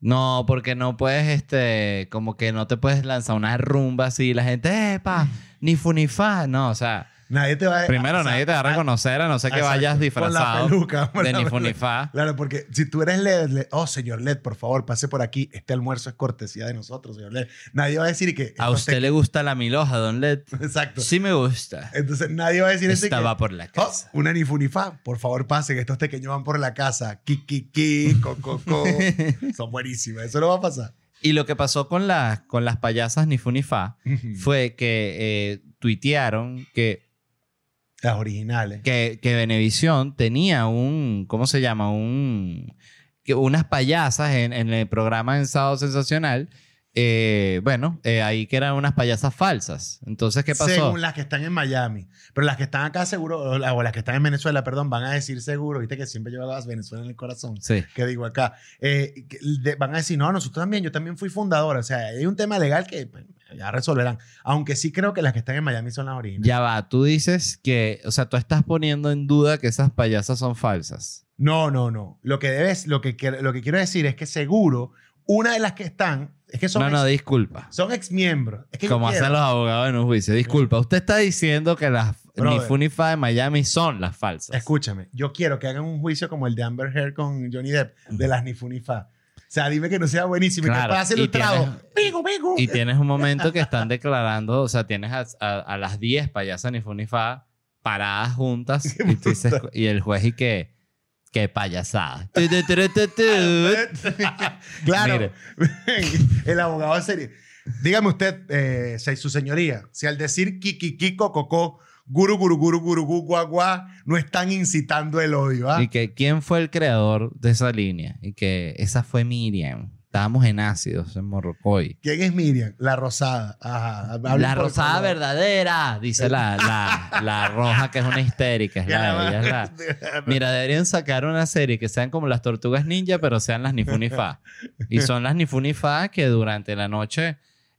No, porque no puedes, este, como que no te puedes lanzar una rumba así, la gente, ¡epa! Ni fu ni fa. No, o sea, Nadie te va a Primero, o sea, nadie te va a reconocer a no ser que exacto, vayas con la disfrazado peluca, con de la ni peluca. funifá. Claro, porque si tú eres LED, le- oh, señor LED, por favor, pase por aquí. Este almuerzo es cortesía de nosotros, señor LED. Nadie va a decir que... ¿A usted le gusta la miloja, Don Led? Exacto. Sí me gusta. Entonces nadie va a decir ese Esta que, va por la "Oh, casa. una ni funifa, por favor pase, que estos pequeños van por la casa. Ki, ki, ki, co, co, co. Son buenísimas. Eso no va a pasar. Y lo que pasó con, las con las payasas ni funifá fue que eh, tuitearon que Las originales. que, que Venevisión tenía un, ¿cómo se llama? Un, unas payasas en, en el programa en Sábado Sensacional. Eh, bueno, eh, ahí que eran unas payasas falsas. Entonces, ¿qué pasó? Según las que están en Miami. Pero las que están acá seguro, o la- o las que están en Venezuela, perdón, van a decir seguro, viste que siempre lleva las Venezuela en el corazón. Sí. que digo acá, eh, de- van a decir, no, nosotros también, yo también fui fundadora. O sea, hay un tema legal que pues, ya resolverán. Aunque sí creo que las que están en Miami son las originales. Ya va, tú dices que, o sea, tú estás poniendo en duda que esas payasas son falsas. No, no, no. Lo que debes, lo que, lo que quiero decir es que seguro, una de las que están, es que son, no, no, ex, disculpa. son ex miembros. Es que Como hacen los abogados en un juicio. Disculpa, usted está diciendo que las ni Brother. Funify de Miami son las falsas. Escúchame, yo quiero que hagan un juicio como el de Amber Heard con Johnny Depp, de las Nifunifa. O sea, dime que no sea buenísimo y Claro, que pueda ser y ilustrado. tienes- pico. Y tienes un momento que están declarando, o sea, tienes a, a- a las 10 payasas ni Funifá paradas juntas y, tú dices- y el juez y que, qué payasada. Tu, tu, tu, tu, tu. claro. El abogado serio. Dígame usted, eh, su señoría, si al decir kikikiko, coco, guru, guru, guru, guru, gu, guá, no están incitando el odio, ¿ah? Y que quién fue el creador de esa línea. Y que esa fue Miriam. Estábamos en ácidos en Morrocoy. ¿Quién es Miriam? La rosada. Ajá. Hablen La rosada favor. verdadera, dice la, la, la roja, que es una histérica. Es la, ella es la- Mira, deberían sacar una serie que sean como las tortugas ninja, pero sean las Nifunifá. Y son las Nifunifá que durante la noche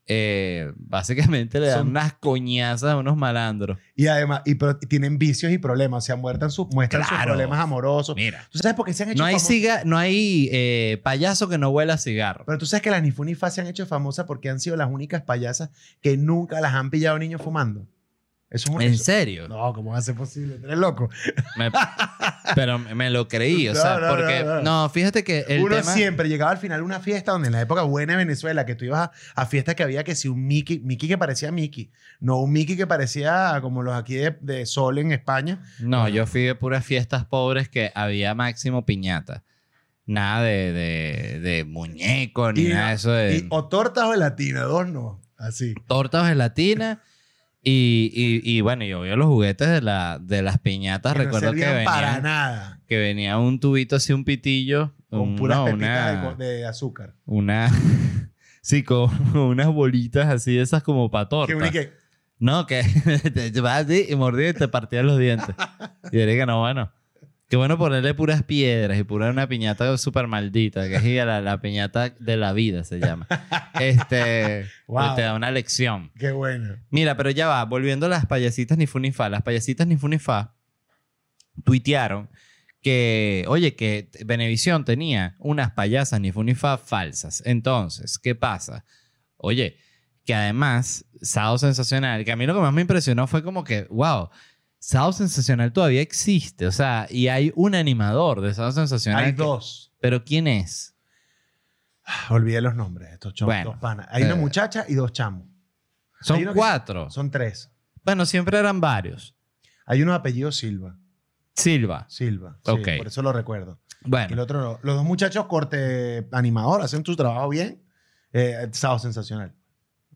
eh, básicamente le dan Son- unas coñazas a unos malandros. Y además, y, tienen vicios y problemas. O sea, muestran, sus muestran sus Claro. problemas amorosos. Mira. ¿Tú sabes por qué se han hecho No hay, famosos? ciga no hay eh, payaso que no huela a cigarro. Pero tú sabes que las Nifunifas se han hecho famosas porque han sido las únicas payasas que nunca las han pillado niños fumando. Eso es. ¿En eso- serio? No, ¿cómo va a ser posible? ¿Tú eres loco? Me- pero me lo creí, o No, sea, no, porque... no, No, fíjate que el Uno tema... siempre llegaba al final una fiesta donde en la época buena de Venezuela, que tú ibas a, a fiestas que había que si un Mickey, Mickey que parecía Mickey, no un Mickey que parecía como los aquí de, de Sol en España. No, yo fui de puras fiestas pobres que había máximo piñata. Nada de, de, de muñeco, ni Y- nada de eso de Y, o tortas o gelatina, dos no. Así. tortas de gelatina. Y, y, y bueno, yo veo los juguetes de, la, de las piñatas. Que no Recuerdo que servían para venía, nada. que venía un tubito así, un pitillo. Con un- puras no, una, de, azúcar. una, sí, con unas bolitas así, esas como para torta. Que uno y que, No, que te vas así y mordías y te partías los dientes. Y diré que no, bueno. Qué bueno ponerle puras piedras y pura una piñata súper maldita, que es la, la piñata de la vida se llama. Este, Wow. te da una lección. qué bueno. Mira, pero ya va, volviendo a las payasitas ni Funifá. Las payasitas ni Funifá tuitearon que, oye, que Venevisión tenía unas payasas ni Funifá falsas. Entonces, ¿qué pasa? Oye, que además, Sábado Sensacional, que a mí lo que más me impresionó fue como que, wow, Sábado Sensacional todavía existe. O sea, y hay un animador de Sábado Sensacional. Hay que- dos. Pero ¿quién es? Ah, Olvidé los nombres de estos chamos, Bueno, dos panas. Hay una eh, muchacha y dos chamos. Son que- cuatro. Son tres. Bueno, siempre eran varios. Hay uno de apellido Silva. Silva. Silva. sí, Ok. por eso lo recuerdo. Bueno. el otro no. Los dos muchachos corte animador, hacen su trabajo bien. Eh, sábado sensacional.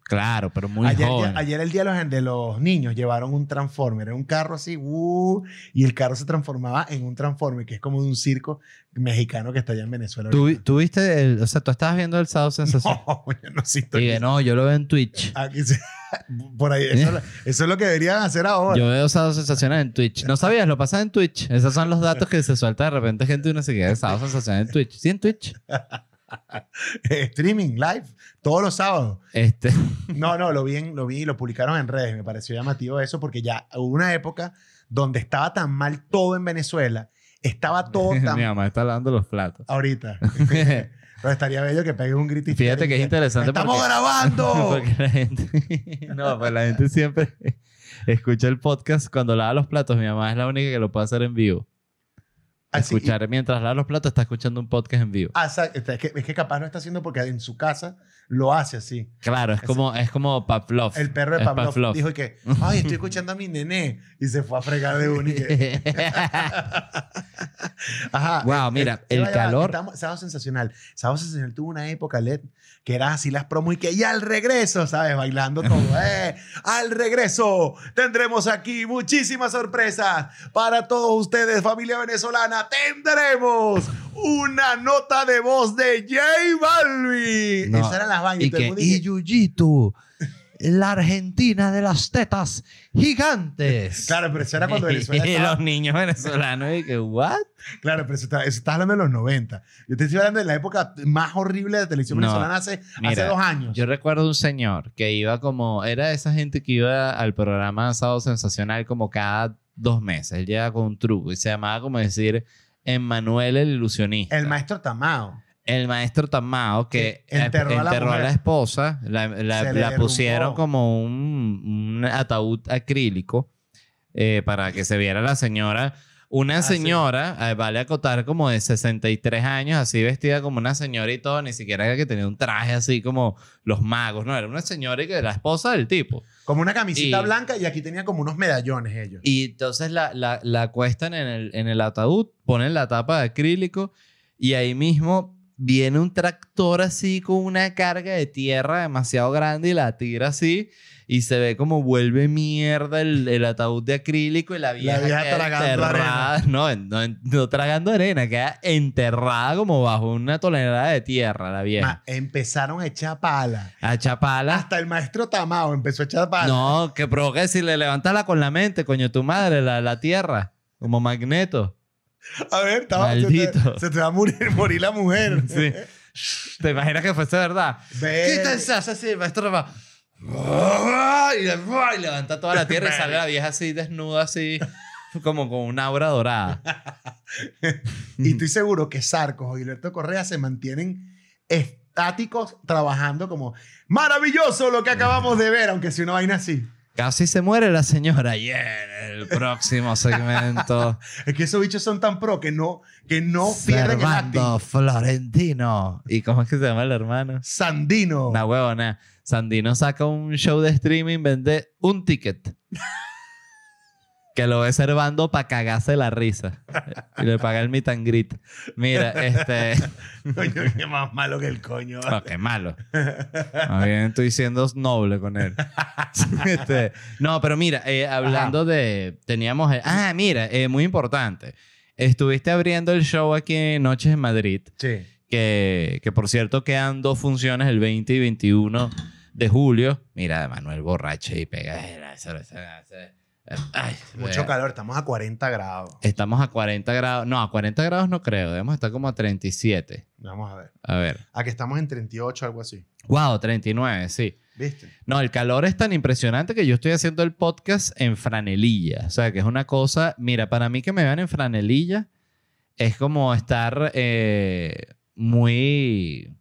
Claro, pero muy ayer, joven. ayer el día de los, de los niños llevaron un Transformer. Era un carro así, uh, y el carro se transformaba en un Transformer, que es como de un circo mexicano que está allá en Venezuela. ¿Tú, viste, el- o sea, tú estabas viendo el sábado sensación. No, yo no Y dije, no, yo lo veo en Twitch. Aquí se- por ahí, eso, es lo- eso es lo que deberían hacer ahora. Yo veo sábado sensacional en Twitch. ¿No sabías? Lo pasas en Twitch. Esos son los datos que se suelta de repente gente y uno se queda sábado sensacional en Twitch. Sí, en Twitch. Streaming, live, todos los sábados. Este, No, no, lo vi, en- lo vi y lo publicaron en redes. Me pareció llamativo eso porque ya hubo una época donde estaba tan mal todo en Venezuela. Estaba todo tan... mi mamá está lavando los platos. Ahorita. Pero estaría bello que pegues un grito Fíjate que es interesante ¡Estamos porque- grabando! Porque la gente... No, pues la gente siempre... escucha el podcast cuando lava los platos. Mi mamá es la única que lo puede hacer en vivo. Así- Escuchar mientras lava los platos, está escuchando un podcast en vivo. Ah, es, que, es que capaz lo está haciendo porque en su casa lo hace así. Claro, es como, es como Pavlov. El perro de Pavlov, dijo que, ay, estoy escuchando a mi nené. Y se fue a fregar de uno. y que- Ajá. Wow, mira, el ya va, ya va, calor- Sábado Sensacional. Sábado Sensacional tuvo una época, LED, que era así las promos y que ya al regreso, ¿sabes? Bailando todo. ¡Eh! Al regreso tendremos aquí muchísimas sorpresas para todos ustedes, familia venezolana. Tendremos una nota de voz de J Balvin. No, Esas eran las vainas. y que, y que- Yuyitu, la Argentina de las tetas gigantes. Claro, pero eso era cuando Venezuela y estaba- los niños venezolanos, y que, ¿what? Claro, pero eso está, eso está hablando de los 90. Yo te estoy hablando de la época más horrible de televisión No, venezolana hace, hace dos años. Yo recuerdo un señor que iba como, era de esa gente que iba al programa Sábado Sensacional como cada dos meses. Él llegaba con un truco y se llamaba como decir Emmanuel el ilusionista. El maestro Tamao. El maestro Tamao que enterró a la enterró a la, mujer. esposa, la, la- pusieron como un, un ataúd acrílico eh, para que se viera la señora. Una Ah, sí. señora, eh, vale acotar, como de 63 años, así vestida como una señora y todo, ni siquiera era que tenía un traje así como los magos, no, era una señora y que era la esposa del tipo. Como una camisita Y- blanca y aquí tenía como unos medallones ellos. Y entonces la, la, la acuestan en el, en el ataúd, ponen la tapa de acrílico y ahí mismo viene un tractor así con una carga de tierra demasiado grande y la tira así y se ve como vuelve mierda el, el ataúd de acrílico y la vieja, vieja queda tragando enterrada. No, no, no tragando arena, queda enterrada como bajo una tonelada de tierra la vieja. Ma, empezaron a echar pala. A Chapala. Hasta el maestro Tamao empezó a echar pala. No, que provoca decirle, levántala con la mente, coño, tu madre, la, la tierra, como magneto. A ver, estaba, se, Maldito. te, se te va a morir, morir la mujer. Sí. ¿Te imaginas que fuese verdad? Ver- Quítense, así, maestro va. Y, y levanta toda la tierra y sale la vieja así, desnuda, así, como con una aura dorada. Y estoy seguro que Sarcos o Gilberto Correa se mantienen estáticos trabajando como maravilloso lo que acabamos de ver, aunque sea una vaina así. Casi se muere la señora. Y en el próximo segmento. Es que esos bichos son tan pro que no, que no pierden el acting. Florentino. ¿Y cómo es que se llama el hermano? Sandino. Una huevona. Sandino saca un show de streaming, vende un ticket. que lo ve servando para cagarse la risa. Y le paga el meet and greet. Mira, este... Coño, qué más malo que el coño. No, qué malo. Más bien estoy siendo noble con él. Este, no, pero mira, eh, hablando de... Teníamos... ah, mira, eh, muy importante. Estuviste abriendo el show aquí en Noches en Madrid. Sí. Que, que por cierto quedan dos funciones el 20 y 21 de julio. Mira, Manuel borracho y pega. esa- esa- esa- Ay, Mucho vea. calor, estamos a 40 grados. Estamos a 40 grados. No, a 40 grados no creo. Debemos estar como a 37. Vamos a ver. A ver. Aquí estamos en 38, algo así. Wow, 39, sí. ¿Viste? No, el calor es tan impresionante que yo estoy haciendo el podcast en franelilla. O sea, que es una cosa. Mira, para mí que me vean en franelilla es como estar eh, muy.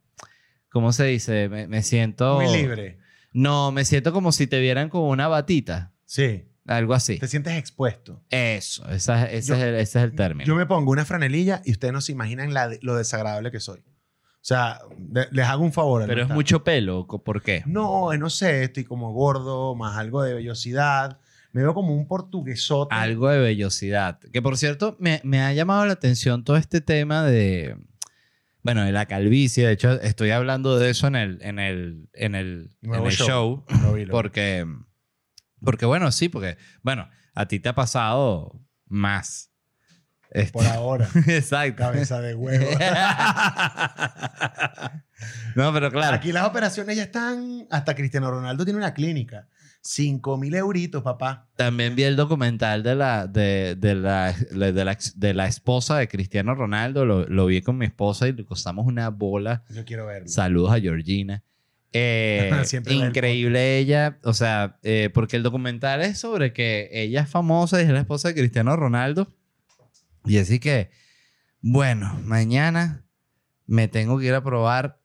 ¿Cómo se dice? Me, me siento. Muy libre. No, me siento como si te vieran con una batita. Sí. Algo así. Te sientes expuesto. Eso, esa- ese, Yo- es el, ese es el término. Yo me pongo una franelilla y ustedes no se imaginan la de- lo desagradable que soy. O sea, de- les hago un favor. al Pero no es mucho pelo. co- ¿Por qué? No, eh, no sé, estoy como gordo, más algo de vellosidad. Me veo como un portuguesote. Algo de vellosidad. Que por cierto, me, me ha llamado la atención todo este tema de. Bueno, de la calvicie. De hecho, estoy hablando de eso en el, en el, en el, en Nuevo el show. show. Lo vi, lo vi. Porque. Porque, bueno, sí, porque. Bueno, a ti te ha pasado más. Este- Por ahora. Exacto. Cabeza de huevo. no, pero claro. Aquí las operaciones ya están. Hasta Cristiano Ronaldo tiene una clínica. 5 mil euritos, papá. También vi el documental de la, de, de la, de la, de la esposa de Cristiano Ronaldo. Lo, lo vi con mi esposa y le costamos una bola. Yo quiero verlo. Saludos a Georgina. Eh, increíble ella, o sea, eh, porque el documental es sobre que ella es famosa y es la esposa de Cristiano Ronaldo. Y así que, bueno, mañana me tengo que ir a probar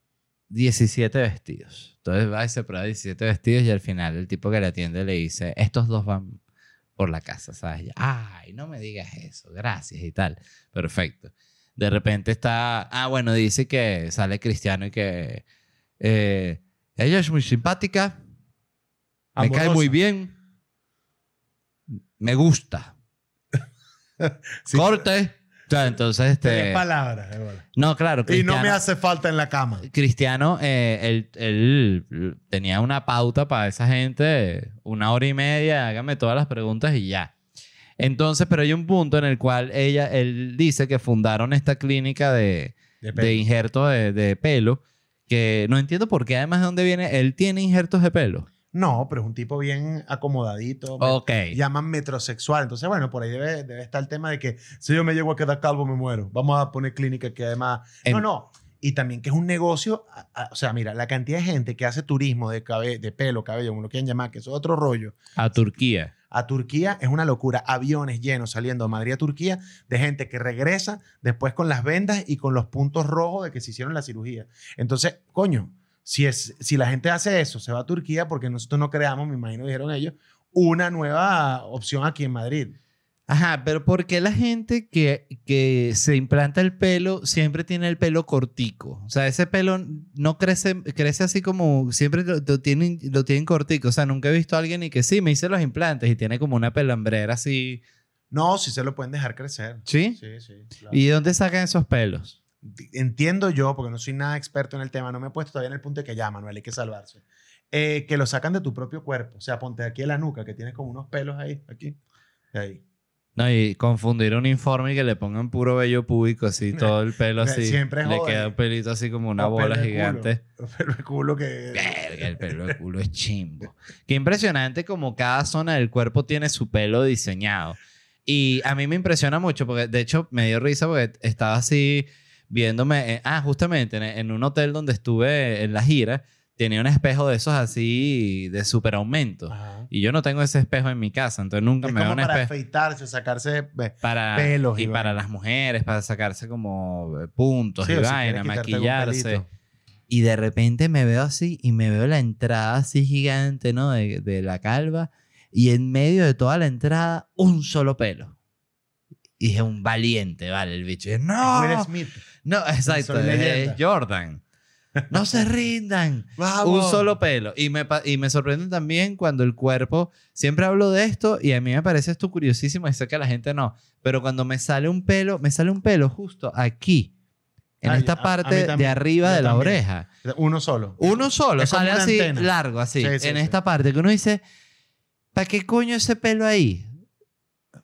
17 vestidos. Entonces va y se prueba 17 vestidos y al final el tipo que le atiende le dice, estos dos van por la casa, ¿sabes? Ay, no me digas eso, gracias y tal. Perfecto. De repente está, ah, bueno, dice que sale Cristiano y que eh, ella es muy simpática, me cae muy bien, me gusta. Sí, Corte. Entonces, Tres este... palabras. de bola. No, claro. Y no me hace falta en la cama. Cristiano, eh, él, él tenía una pauta para esa gente, una hora y media, hágame todas las preguntas y ya. Entonces, pero hay un punto en el cual ella, él dice que fundaron esta clínica de, De de, de pelo, que no entiendo por qué, además de dónde viene, él tiene injertos de pelo. No, pero es un tipo bien acomodadito. Ok. Llaman metrosexual. Entonces, bueno, por ahí debe, debe estar el tema de que si yo me llego a quedar calvo, me muero. Vamos a poner clínica que además. No, En- no. Y también que es un negocio. a- a- o sea, mira, la cantidad de gente que hace turismo de, cabe- de pelo, cabello, como lo quieran llamar, que eso es otro rollo. A Turquía. A Turquía es una locura. Aviones llenos saliendo de Madrid a Turquía de gente que regresa después con las vendas y con los puntos rojos de que se hicieron la cirugía. Entonces, coño, si, es, si la gente hace eso, se va a Turquía porque nosotros no creamos, me imagino dijeron ellos, una nueva opción aquí en Madrid. Ajá, pero ¿por qué la gente que, que se implanta el pelo siempre tiene el pelo cortico? O sea, ese pelo no crece, crece así como siempre lo, lo tienen, lo tienen cortico. O sea, nunca he visto a alguien y que sí, me hice los implantes y tiene como una pelambrera así. No, si se lo pueden dejar crecer. ¿Sí? Sí, sí. claro. ¿Y de dónde sacan esos pelos? Entiendo yo, porque no soy nada experto en el tema, no me he puesto todavía en el punto de que ya, Manuel, hay que salvarse. eh, que lo sacan de tu propio cuerpo. O sea, ponte aquí en la nuca, que tienes como unos pelos ahí, aquí. y ahí. No, y confundir un informe y que le pongan puro vello púbico, así, todo el pelo así. Siempre Le queda un pelito así como una O bola pelo de gigante. culo. O pelo de culo que... Verga, el pelo de culo es chimbo. Qué impresionante como cada zona del cuerpo tiene su pelo diseñado. Y a mí me impresiona mucho porque, de hecho, me dio risa porque estaba así viéndome. eh, ah, justamente en, en un hotel donde estuve en la gira, tenía un espejo de esos así de super aumento. Ajá. Y yo no tengo ese espejo en mi casa, entonces nunca Es me veo un para espejo. afeitarse, sacarse... Para, pelos y y para las mujeres, para sacarse como eh, puntos Sí, y si vaina, algún maquillarse. Y de repente me veo así y me veo la entrada así gigante, ¿no? De, de la calva. Y en medio de toda la entrada, un solo pelo. Y dije, un valiente, vale, el bicho. Y dije, no, Will Smith. no, exacto, es. Jordan. No se rindan. Un Vamos. solo pelo. Y me, y me sorprende también cuando el cuerpo, siempre hablo de esto y a mí me parece esto curiosísimo y sé que a la gente no, pero cuando me sale un pelo, me sale un pelo justo aquí, en Ay, esta a- parte de arriba Yo de la también. oreja. Uno solo. Uno solo, Es sale así antena. largo, así, Sí, sí, en sí. esta parte, que uno dice, ¿para qué coño ese pelo ahí?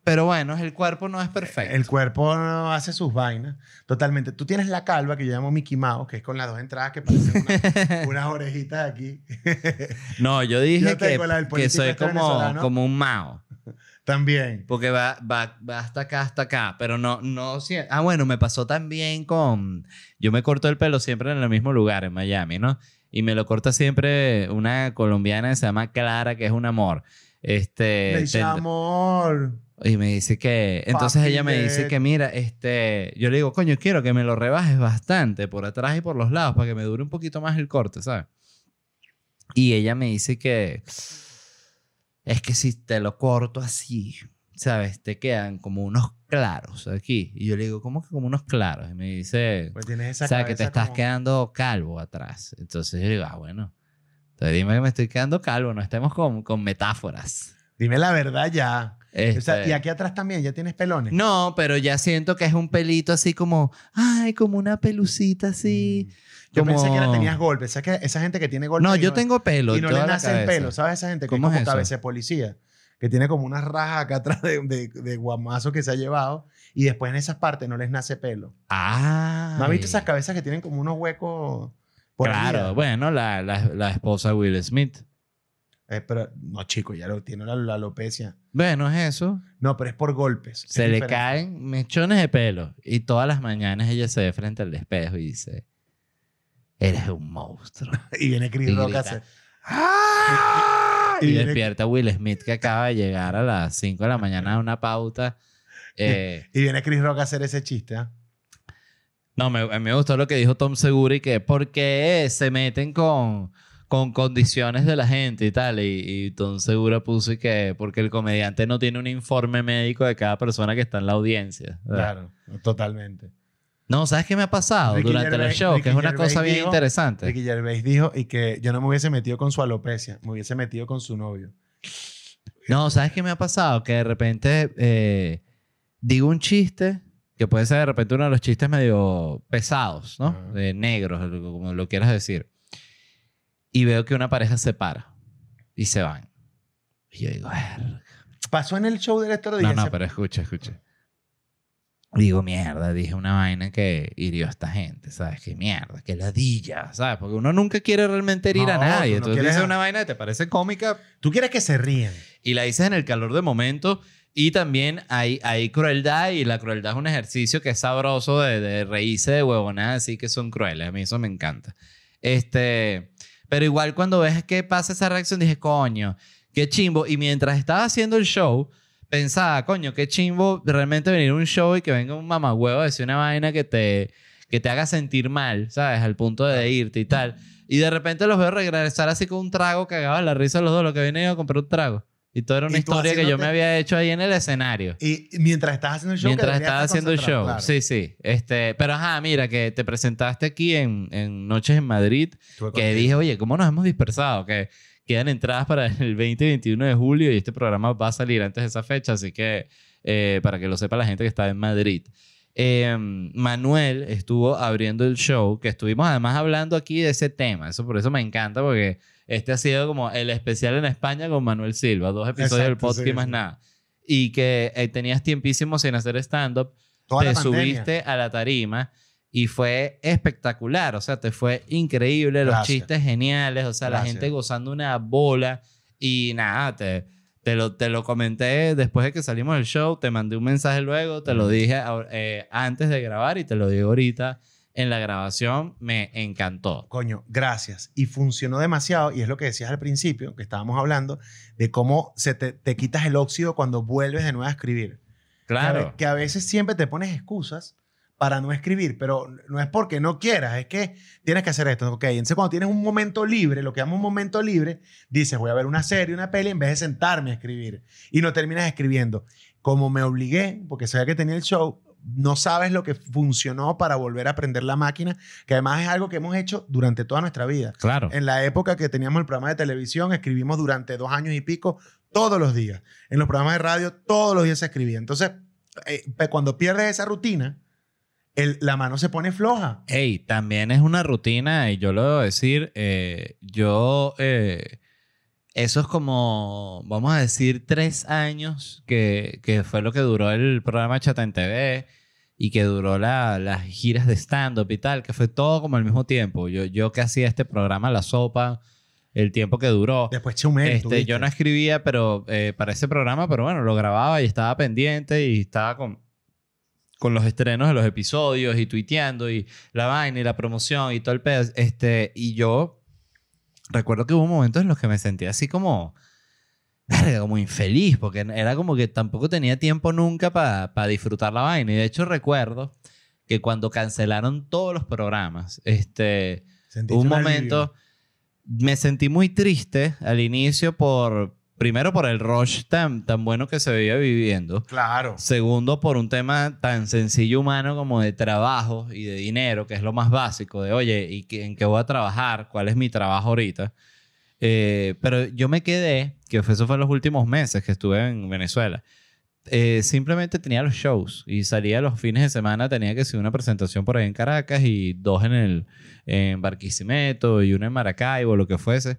Pero bueno, el cuerpo no es perfecto. El cuerpo no hace sus vainas. Totalmente. Tú tienes la calva que yo llamo Mickey Mouse, que es con las dos entradas que parecen una- unas orejitas aquí. no, yo dije Yo que, soy este como, como un Mao. También. Porque va, va, va hasta acá, hasta acá. Pero no, no. Ah, bueno, me pasó también con. Yo me corto el pelo siempre en el mismo lugar, en Miami, ¿no? Y me lo corta siempre una colombiana que se llama Clara, que es un amor. Este. Tend- amor. Y me dice que. Entonces ella me dice que, mira, este. Yo le digo, coño, quiero que me lo rebajes bastante por atrás y por los lados para que me dure un poquito más el corte, ¿sabes? Y ella me dice que. Es que si te lo corto así, ¿sabes? Te quedan como unos claros aquí. Y yo le digo, ¿cómo que como unos claros? Y me dice, Pues tienes esa o sea, que te estás como- quedando calvo atrás. Entonces yo digo, ah, bueno. Entonces dime que me estoy quedando calvo, no estemos con, con metáforas. Dime la verdad ya. O sea, Este, y aquí atrás también ya tienes pelones. No, pero ya siento que es un pelito así como, ay, como una pelucita así. Mm. Yo como- pensé que la tenías golpes. ¿Sabes que esa gente que tiene golpes? No, yo tengo pelo. Y no le nace el pelo. ¿Sabes esa gente que ¿Cómo como es eso? cabeza de policía? Que tiene como unas rajas acá atrás de, de, de guamazo que se ha llevado. Y después en esas partes no les nace pelo. Ah. ¿No has visto esas cabezas que tienen como unos huecos? por Claro, bueno, la, la, la esposa de Will Smith. Eh, pero, no, chico, ya lo tiene la, la alopecia. Bueno, es eso. No, pero es por golpes. Es Se le diferente. caen mechones de pelo. Y todas las mañanas ella se ve frente al espejo y dice: Eres un monstruo. Y viene Chris Y Rock a. ¡Ah! Y Y viene- despierta Will Smith que acaba de llegar a las 5 de la mañana a una pauta. Eh, Y viene Chris Rock a hacer ese chiste, ¿ah? no, me, me gustó lo que dijo Tom Segura y que ¿por qué se meten con, con condiciones de la gente y tal. Y, y Tom Segura puso que porque el comediante no tiene un informe médico de cada persona que está en la audiencia. ¿verdad? Claro, totalmente. No, ¿sabes qué me ha pasado Ricky durante el Gervais- show? Ricky que es una Gervais cosa bien dijo- interesante. Ricky Gervais dijo y que yo no me hubiese metido con su alopecia, me hubiese metido con su novio. No, ¿sabes qué me ha pasado? Que de repente eh, digo un chiste que puede ser de repente uno de los chistes medio pesados, ¿no? De negros, como lo quieras decir. Y veo que una pareja se para y se van. Y yo digo, "Verga". Pasó en el show del Héctor no, Díaz. no, se- pero escucha, escucha. Digo, mierda, dije una vaina que hirió a esta gente, ¿sabes? Qué mierda, qué ladilla, ¿sabes? Porque uno nunca quiere realmente herir a No, nadie. tú no Entonces dices una vaina que te parece cómica, Tú quieres que se ríen. y la dices en el calor de momento. Y también hay, hay crueldad y la crueldad es un ejercicio que es sabroso de, de reírse de huevonadas así que son crueles. A mí eso me encanta. Este, pero igual cuando ves que pasa esa reacción dije, coño, qué chimbo. Y mientras estaba haciendo el show, pensaba, coño, qué chimbo realmente venir a un show y que venga un mamagüevo a decir una vaina que te, que te haga sentir mal, ¿sabes? Al punto de irte y tal. Y de repente los veo regresar así con un trago cagados la risa de los dos, lo que vienen a comprar un trago. Y todo era una historia que yo me había hecho ahí en el escenario. Y mientras estás haciendo el show. Mientras deberías estaba estar haciendo el show. claro. Sí, sí. Este, pero ajá, mira, que te presentaste aquí en, en Noches en Madrid, que dije, oye, ¿cómo nos hemos dispersado? Que quedan entradas para el 20 y 21 de julio y este programa va a salir antes de esa fecha, así que eh, para que lo sepa la gente que está en Madrid. Eh, Manuel estuvo abriendo el show, que estuvimos además hablando aquí de ese tema. Eso por eso me encanta, porque este ha sido como el especial en España con Manuel Silva, dos episodios del Exacto, podcast sí, y más nada. Y que eh, tenías tiempísimo sin hacer stand-up te la subiste a la tarima y fue espectacular. O sea, te fue increíble, los Gracias. chistes geniales, o sea, la Gracias. gente gozando una bola. Y nada, te, te, lo, te lo comenté después de que salimos del show, te mandé un mensaje luego, te lo dije a- eh, antes de grabar y te lo digo ahorita en la grabación. Me encantó. Coño, gracias. Y funcionó demasiado, y es lo que decías al principio, que estábamos hablando, de cómo se te, te quitas el óxido cuando vuelves de nuevo a escribir. Claro. que a veces siempre te pones excusas para no escribir, pero no es porque no quieras, es que tienes que hacer esto. Ok, entonces cuando tienes un momento libre, lo que llamo un momento libre, dices, voy a ver una serie, una peli, en vez de sentarme a escribir. Y no terminas escribiendo. Como me obligué, porque sabía que tenía el show, no sabes lo que funcionó para volver a aprender la máquina, que además es algo que hemos hecho durante toda nuestra vida. Claro. En la época que teníamos el programa de televisión, escribimos durante dos años y pico todos los días. En los programas de radio, todos los días se escribía. Entonces, eh, cuando pierdes esa rutina, el- la mano se pone floja. Hey, también es una rutina y yo lo debo decir, eh, yo, eh, eso es como, vamos a decir, tres años que, que fue lo que duró el programa Chata en TV y que duró la- las giras de stand-up y tal, que fue todo como al mismo tiempo. Yo, yo que hacía este programa, La Sopa, el tiempo que duró. Después Chumel. Este, yo no escribía pero, eh, para ese programa, pero bueno, lo grababa y estaba pendiente y estaba con, con los estrenos de los episodios y tuiteando y la vaina y la promoción y todo el pedo. Este, y yo recuerdo que hubo momentos en los que me sentía así como, como infeliz, porque era como que tampoco tenía tiempo nunca para disfrutar la vaina. Y de hecho recuerdo que cuando cancelaron todos los programas, este, un alivio. momento me sentí muy triste al inicio por primero por el rush tan, tan bueno que se veía viviendo Claro. segundo por un tema tan sencillo humano como de trabajo y de dinero que es lo más básico de oye y en qué voy a trabajar cuál es mi trabajo ahorita Eh, pero yo me quedé que eso fue los últimos meses que estuve en Venezuela eh, simplemente tenía los shows y salía los fines de semana, tenía que hacer una presentación por ahí en Caracas y dos en el en Barquisimeto y una en Maracaibo, lo que fuese.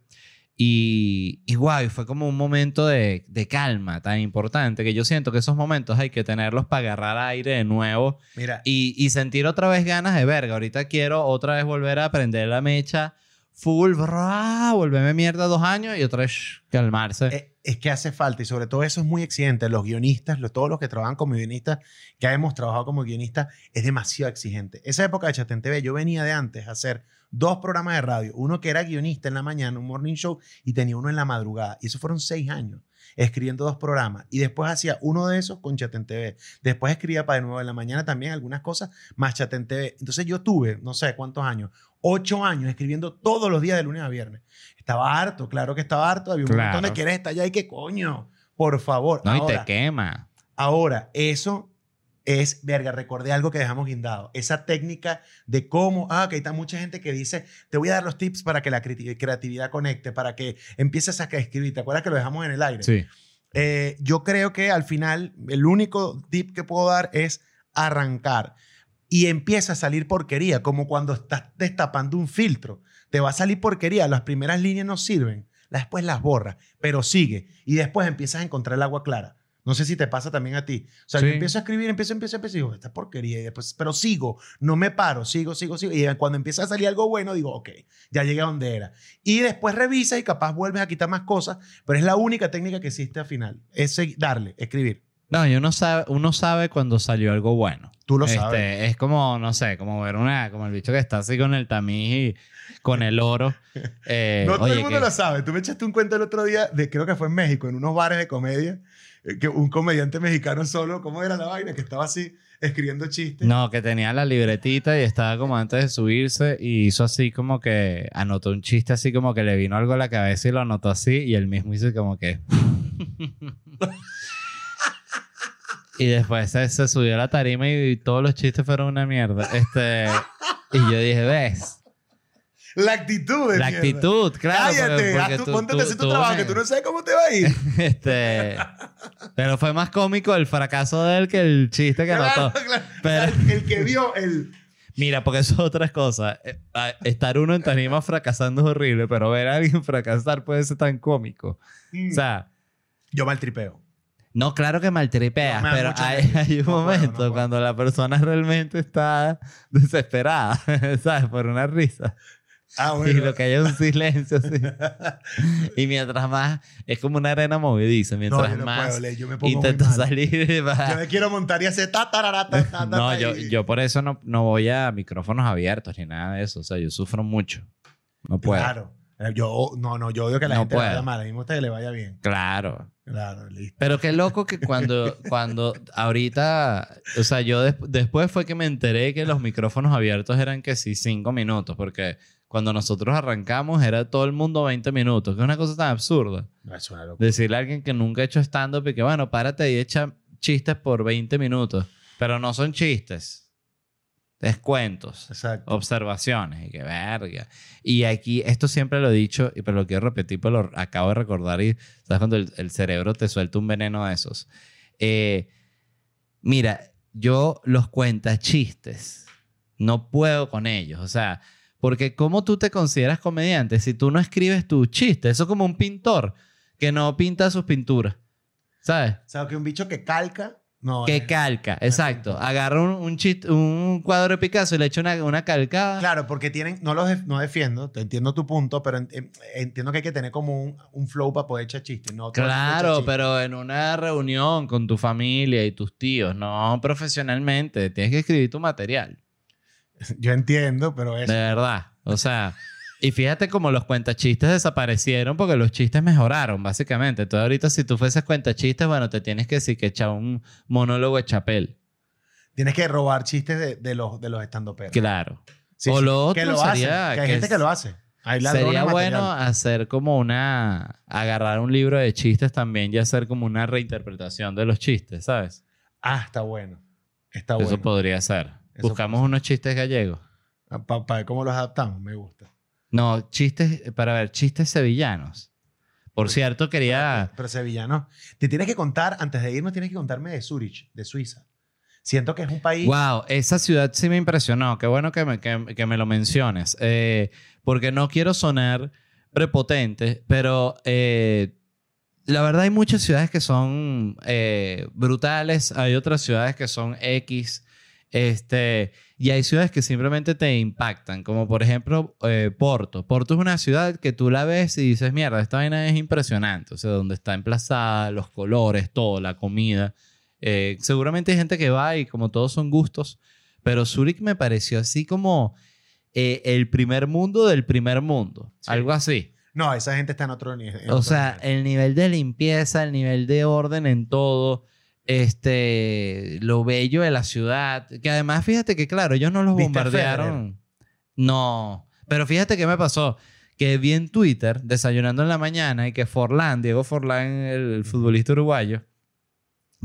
Y, y guay, fue como un momento de, de calma tan importante que yo siento que esos momentos hay que tenerlos para agarrar aire de nuevo Mira, y, y sentir otra vez ganas de verga. Ahorita quiero otra vez volver a aprender la mecha full, brrr, volverme mierda dos años y otra vez calmarse. eh, es que hace falta y sobre todo eso es muy exigente. Los guionistas, los, todos los que trabajan como guionistas, que hemos trabajado como guionistas, es demasiado exigente. Esa época de Chatén TV, yo venía de antes a hacer dos programas de radio. Uno que era guionista en la mañana, un morning show, y tenía uno en la madrugada. Y eso fueron seis años escribiendo dos programas. Y después hacía uno de esos con Chatén TV. Después escribía para de nuevo en la mañana también algunas cosas, más Chatén TV. Entonces yo tuve, no sé cuántos años, ocho años escribiendo todos los días de lunes a viernes. Estaba harto, claro que estaba harto. Había un Claro. montón de quieres estar allá y que coño, por favor. No, y te quema. ahora, eso es, verga, recordé algo que dejamos guindado. Esa técnica de cómo, ah, que hay tan mucha gente que dice, te voy a dar los tips para que la creati- creatividad conecte, para que empieces a escribir. ¿Te acuerdas que lo dejamos en el aire? Sí. Eh, yo creo que al final el único tip que puedo dar es arrancar y empieza a salir porquería, como cuando estás destapando un filtro. Te va a salir porquería, las primeras líneas no sirven, después las borras, pero sigue y después empiezas a encontrar el agua clara. No sé si te pasa también a ti. O sea, Sí. yo empiezo a escribir, empiezo, empiezo, empiezo y digo, esta porquería, y después, pero sigo, no me paro, sigo, sigo, sigo. Y cuando empieza a salir algo bueno, digo, ok, ya llegué a donde era. Y después revisas y capaz vuelves a quitar más cosas, pero es la única técnica que existe al final. Es darle, escribir. No, y uno sabe, uno sabe cuando salió algo bueno. Tú lo Este, sabes. Es como, no sé, como ver una, como el bicho que está así con el tamiz y con el oro. Eh, No todo oye, el mundo que- lo sabe. Tú me echaste un cuento el otro día, de, creo que fue en México, en unos bares de comedia, eh, que un comediante mexicano solo, ¿cómo era la vaina? Que estaba así escribiendo chistes. No, que tenía la libretita y estaba como antes de subirse y hizo así como que anotó un chiste así como que le vino algo a la cabeza y lo anotó así y él mismo hizo como que... y después se, se subió a la tarima y, todos los chistes fueron una mierda. Este, y yo dije, ¿ves? La actitud de La mierda. actitud, claro. Cállate, porque- porque tu- tú- ponte a tú- hacer tu trabajo, que tú no sabes cómo te va a ir. Este, pero fue más cómico el fracaso de él que el chiste que Claro, claro. Pero- El, el que vio el... Mira, porque eso es otra cosa. Eh, Estar uno en tarima fracasando es horrible, pero ver a alguien fracasar puede ser tan cómico. O sea, Yo maltripeo. No, claro que maltripeas, No, pero hay, un No no momento puedo. cuando la persona realmente está desesperada, ¿sabes? Por una risa. Ah, Y bueno. lo que hay es un silencio así. y mientras más, es como una arena movediza. No, Mientras yo no más puedo, yo me pongo mal. salir, va- Yo me quiero montar y hacer ta, tarara, ta, ta, ta, No, yo, y- yo por eso no, no voy a micrófonos abiertos ni nada de eso. O sea, yo sufro mucho. No puedo. Claro. Claro. Eh, Yo, no, no, yo odio que la No gente le vaya mal. A mí me gusta que le vaya bien. Claro, listo. Pero qué loco que cuando, cuando ahorita, o sea, yo des- después fue que me enteré que los micrófonos abiertos eran que sí, cinco minutos, porque cuando nosotros arrancamos era todo el mundo 20 minutos, que es una cosa tan absurda. No, es una locura. Decirle a alguien que nunca ha hecho stand-up y que, bueno, párate y echa chistes por 20 minutos, pero no son chistes, es cuentos. Exacto. observaciones y que verga. Y aquí, esto siempre lo he dicho, y pero lo quiero repetir, pero lo acabo de recordar y sabes cuando el, el cerebro te suelta un veneno de esos. Eh, mira, yo los cuenta chistes, no puedo con ellos, o sea, porque ¿cómo tú te consideras comediante si tú no escribes tus chistes? Eso es como un pintor que no pinta sus pinturas, ¿sabes? O sea, que un bicho que calca. No, Que es- calca, exacto. Agarra un, un, chist- un cuadro de Picasso y le echa una, una calcada. Claro, porque tienen, no los def- no defiendo, te entiendo tu punto, pero en- en- entiendo que hay que tener como un, un flow para poder echar chistes. No Claro, pero en una reunión con tu familia y tus tíos, no profesionalmente. Tienes que escribir tu material. Yo entiendo, pero es. De verdad. O sea, y fíjate cómo los cuentachistes desaparecieron porque los chistes mejoraron, básicamente. Entonces, ahorita, si tú fueses cuentachistes, bueno, te tienes que decir que echar un monólogo de chapel. Tienes que robar chistes de, de los, de los estandoperos. Claro. Sí, o sí, lo que otro lo hacen, sería que hay que gente es- que lo hace. Hay Sería bueno hacer como una. agarrar un libro de chistes también y hacer como una reinterpretación de los chistes, ¿sabes? Ah, está bueno. Está Eso bueno. podría ser. Eso Buscamos unos chistes gallegos. Para ver cómo los adaptamos, me gusta. No, chistes, para ver, chistes sevillanos. Por cierto, quería. Pero sevillano. Te tienes que contar, antes de irnos, tienes que contarme de Zurich, de Suiza. Siento que es un país. Wow, esa ciudad sí me impresionó. Qué bueno que me, que, que me lo menciones. Eh, porque no quiero sonar prepotente, pero eh, la verdad hay muchas ciudades que son eh, brutales, hay otras ciudades que son X, este, y hay ciudades que simplemente te impactan, como por ejemplo eh, Porto. Porto es una ciudad que tú la ves y dices, mierda, esta vaina es impresionante, o sea, donde está emplazada, los colores, todo, la comida. Eh, seguramente hay gente que va y como todos son gustos, pero Zurich me pareció así como eh, el primer mundo del primer mundo, Sí. algo así. No, esa gente está en otro nivel. en O otro sea, nivel. el nivel de limpieza, el nivel de orden en todo, este, lo bello de la ciudad, que además fíjate que claro, ellos no los ¿Viste a bombardearon. No, Pero fíjate qué me pasó. Que vi en Twitter, desayunando en la mañana, y que Forlán, Diego Forlán, el futbolista uruguayo,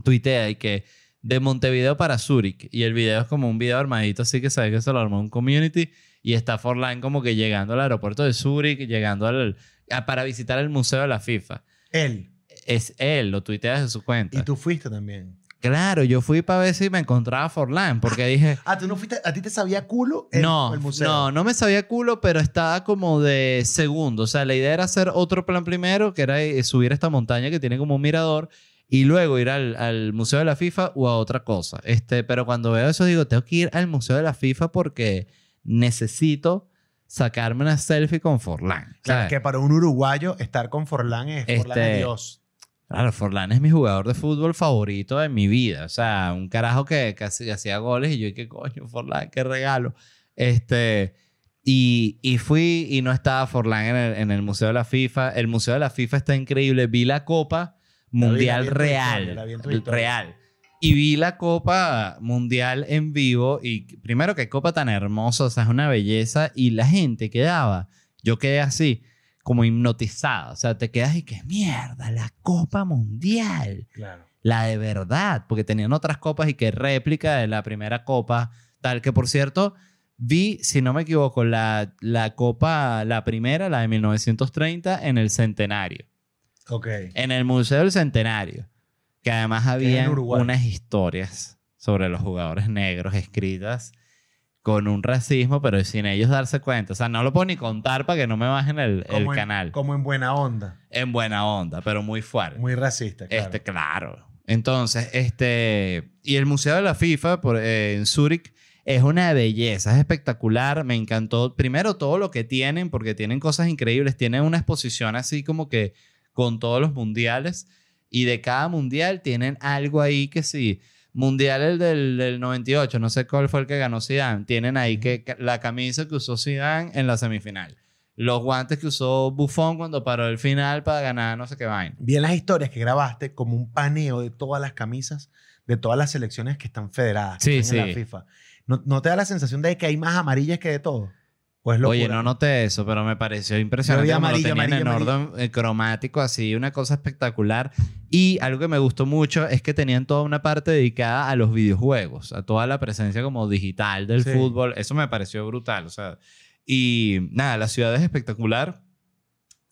tuitea y que de Montevideo para Zurich. Y el video es como un video armadito, así que sabes que se lo armó un community. Y está Forlán como que llegando al aeropuerto de Zurich, llegando al, a- para visitar el museo de la FIFA. Él. Es él, lo tuitea desde su cuenta. Y tú fuiste también. Claro, yo fui para ver si me encontraba Forlán, porque dije, Ah, tú no fuiste. ¿A ti te sabía culo el, no, el museo? no, no me sabía culo, pero estaba como de segundo. O sea, la idea era hacer otro plan primero, que era eh, subir esta montaña que tiene como un mirador y luego ir al, al Museo de la FIFA o a otra cosa. Este, pero cuando veo eso digo, tengo que ir al Museo de la FIFA porque necesito sacarme una selfie con Forlán. Claro, ¿sabes? que para un uruguayo estar con Forlán es Forlán Este- es Dios. Claro, Forlán es mi jugador de fútbol favorito de mi vida. O sea, un carajo que casi hacía goles y yo, ¿qué coño, Forlán? ¿Qué regalo? Este, y, y fui y no estaba Forlán en el, en el Museo de la FIFA. El Museo de la FIFA está increíble. Vi la Copa Mundial vi Real. la vi historia. Real. Y vi la Copa Mundial en vivo. Y primero, qué copa tan hermosa. O sea, es una belleza. Y la gente quedaba. Yo quedé así, como hipnotizada. O sea, te quedas y que mierda, la Copa Mundial. Claro. La de verdad. Porque tenían otras copas y que réplica de la primera copa. Tal que, por cierto, vi, si no me equivoco, la, la copa, la primera, la de 1930, en el Centenario Ok. en el Museo del Centenario, que además había unas historias sobre los jugadores negros escritas con un racismo, pero sin ellos darse cuenta. O sea, no lo puedo ni contar para que no me bajen el, el en- canal. Como en buena onda. En buena onda, pero muy fuerte. Muy racista, claro. Este, claro. Entonces, este. Y el Museo de la FIFA por, eh, en Zúrich es una belleza, es espectacular. Me encantó. Primero, todo lo que tienen, porque tienen cosas increíbles. Tienen una exposición así como que con todos los mundiales. Y de cada mundial tienen algo ahí que sí. Mundial el del, del 98, no sé cuál fue el que ganó Zidane. Tienen ahí que la camisa que usó Zidane en la semifinal. Los guantes que usó Buffon cuando paró el final para ganar no sé qué vaina. Vi en las historias que grabaste como un paneo de todas las camisas de todas las selecciones que están federadas. que Sí, están en sí. la FIFA. ¿No, ¿No te da la sensación de que hay más amarillas que de todo? Pues. Oye, no noté eso, pero me pareció impresionante como amarillo, lo en amarillo, orden eh, cromático, así, una cosa espectacular. Y algo que me gustó mucho es que tenían toda una parte dedicada a los videojuegos, a toda la presencia como digital del Sí. fútbol. Eso me pareció brutal, o sea. Y nada, la ciudad es espectacular.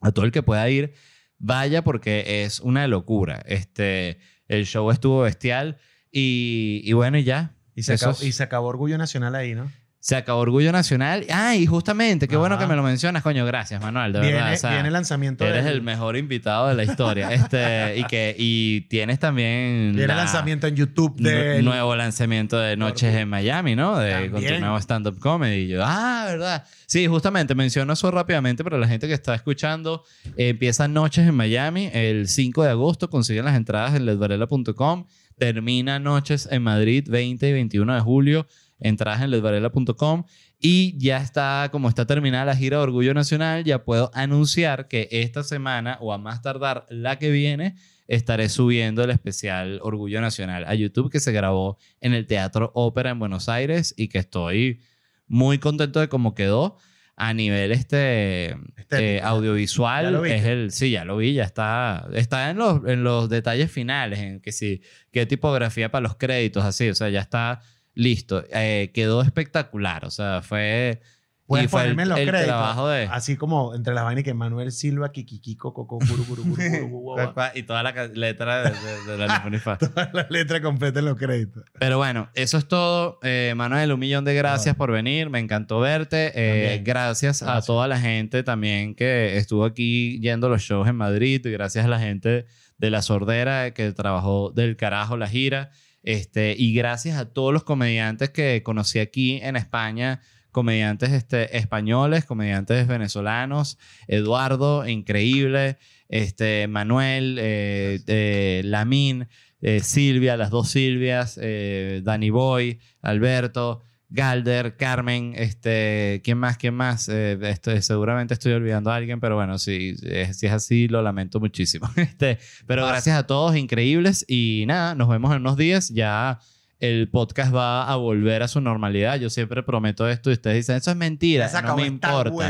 A todo el que pueda ir, vaya porque es una locura. Este, el show estuvo bestial y, y bueno, y ya. Y se, acabó, y se acabó Orgullo Nacional ahí, ¿no? Se acabó Orgullo Nacional. Ah, y justamente, qué bueno que me lo mencionas, coño. Gracias, Manuel, de Viene, verdad. o sea, viene el lanzamiento eres el mejor invitado de la historia. este, y, que, y tienes también. Viene la- el lanzamiento en YouTube del... nuevo lanzamiento de Noches en Miami, ¿no? De, con tu También. nuevo stand-up comedy. Y yo, ah, ¿verdad? Sí, justamente menciono eso rápidamente para la gente que está escuchando. Eh, empieza Noches en Miami el 5 de agosto. Consiguen las entradas en ledvarela.com. Termina Noches en Madrid 20 y 21 de julio. Entradas en ledvarela.com. Y ya está, como está terminada la gira de Orgullo Nacional, ya puedo anunciar que esta semana o a más tardar la que viene estaré subiendo el especial Orgullo Nacional a YouTube que se grabó en el Teatro Ópera en Buenos Aires y que estoy muy contento de cómo quedó a nivel este eh, ¿Ya audiovisual es el sí ya lo vi ya está está en los en los detalles finales en que sí qué tipografía para los créditos así o sea ya está listo Eh, quedó espectacular o sea fue Puedes y fue el, ponerme en los el créditos. trabajo de Así como entre las vainas que Manuel Silva, Kikikiko, Coco, Guru, Guru, Guru, y toda la letra de, de- de la. Toda la letra completa en los créditos. Pero bueno, eso es todo. Eh, Manuel, un millón de gracias por venir. Me encantó verte. Eh, También. gracias, a Gracias. toda la gente también que estuvo aquí yendo a los shows en Madrid. Y gracias a la gente de La Sordera que trabajó del carajo la gira. Este, y gracias a todos los comediantes que conocí aquí en España. Comediantes este, españoles, comediantes venezolanos. Eduardo, increíble. Este, Manuel, eh, eh, Lamín, eh, Silvia, las dos Silvias, Danny Boy, Alberto, Galder, Carmen, este, ¿quién más? ¿Quién más? Eh, esto- seguramente estoy olvidando a alguien, pero bueno, si, eh, si es así, lo lamento muchísimo. Este, pero gracias a todos, increíbles. Y nada, nos vemos en unos días. Ya el podcast va a volver a su normalidad. Yo siempre prometo esto y ustedes dicen, eso es mentira, se no acabó me esta importa.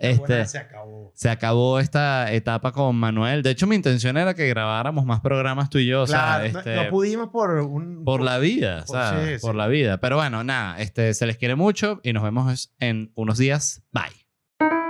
esta Este- se acabó. Se acabó esta etapa con Manuel. De hecho, mi intención era que grabáramos más programas tú y yo. o sea, claro, no- este, no, pudimos por un... por la vida, por- por la vida. Pero bueno, nada, este, se les quiere mucho y nos vemos en unos días. Bye.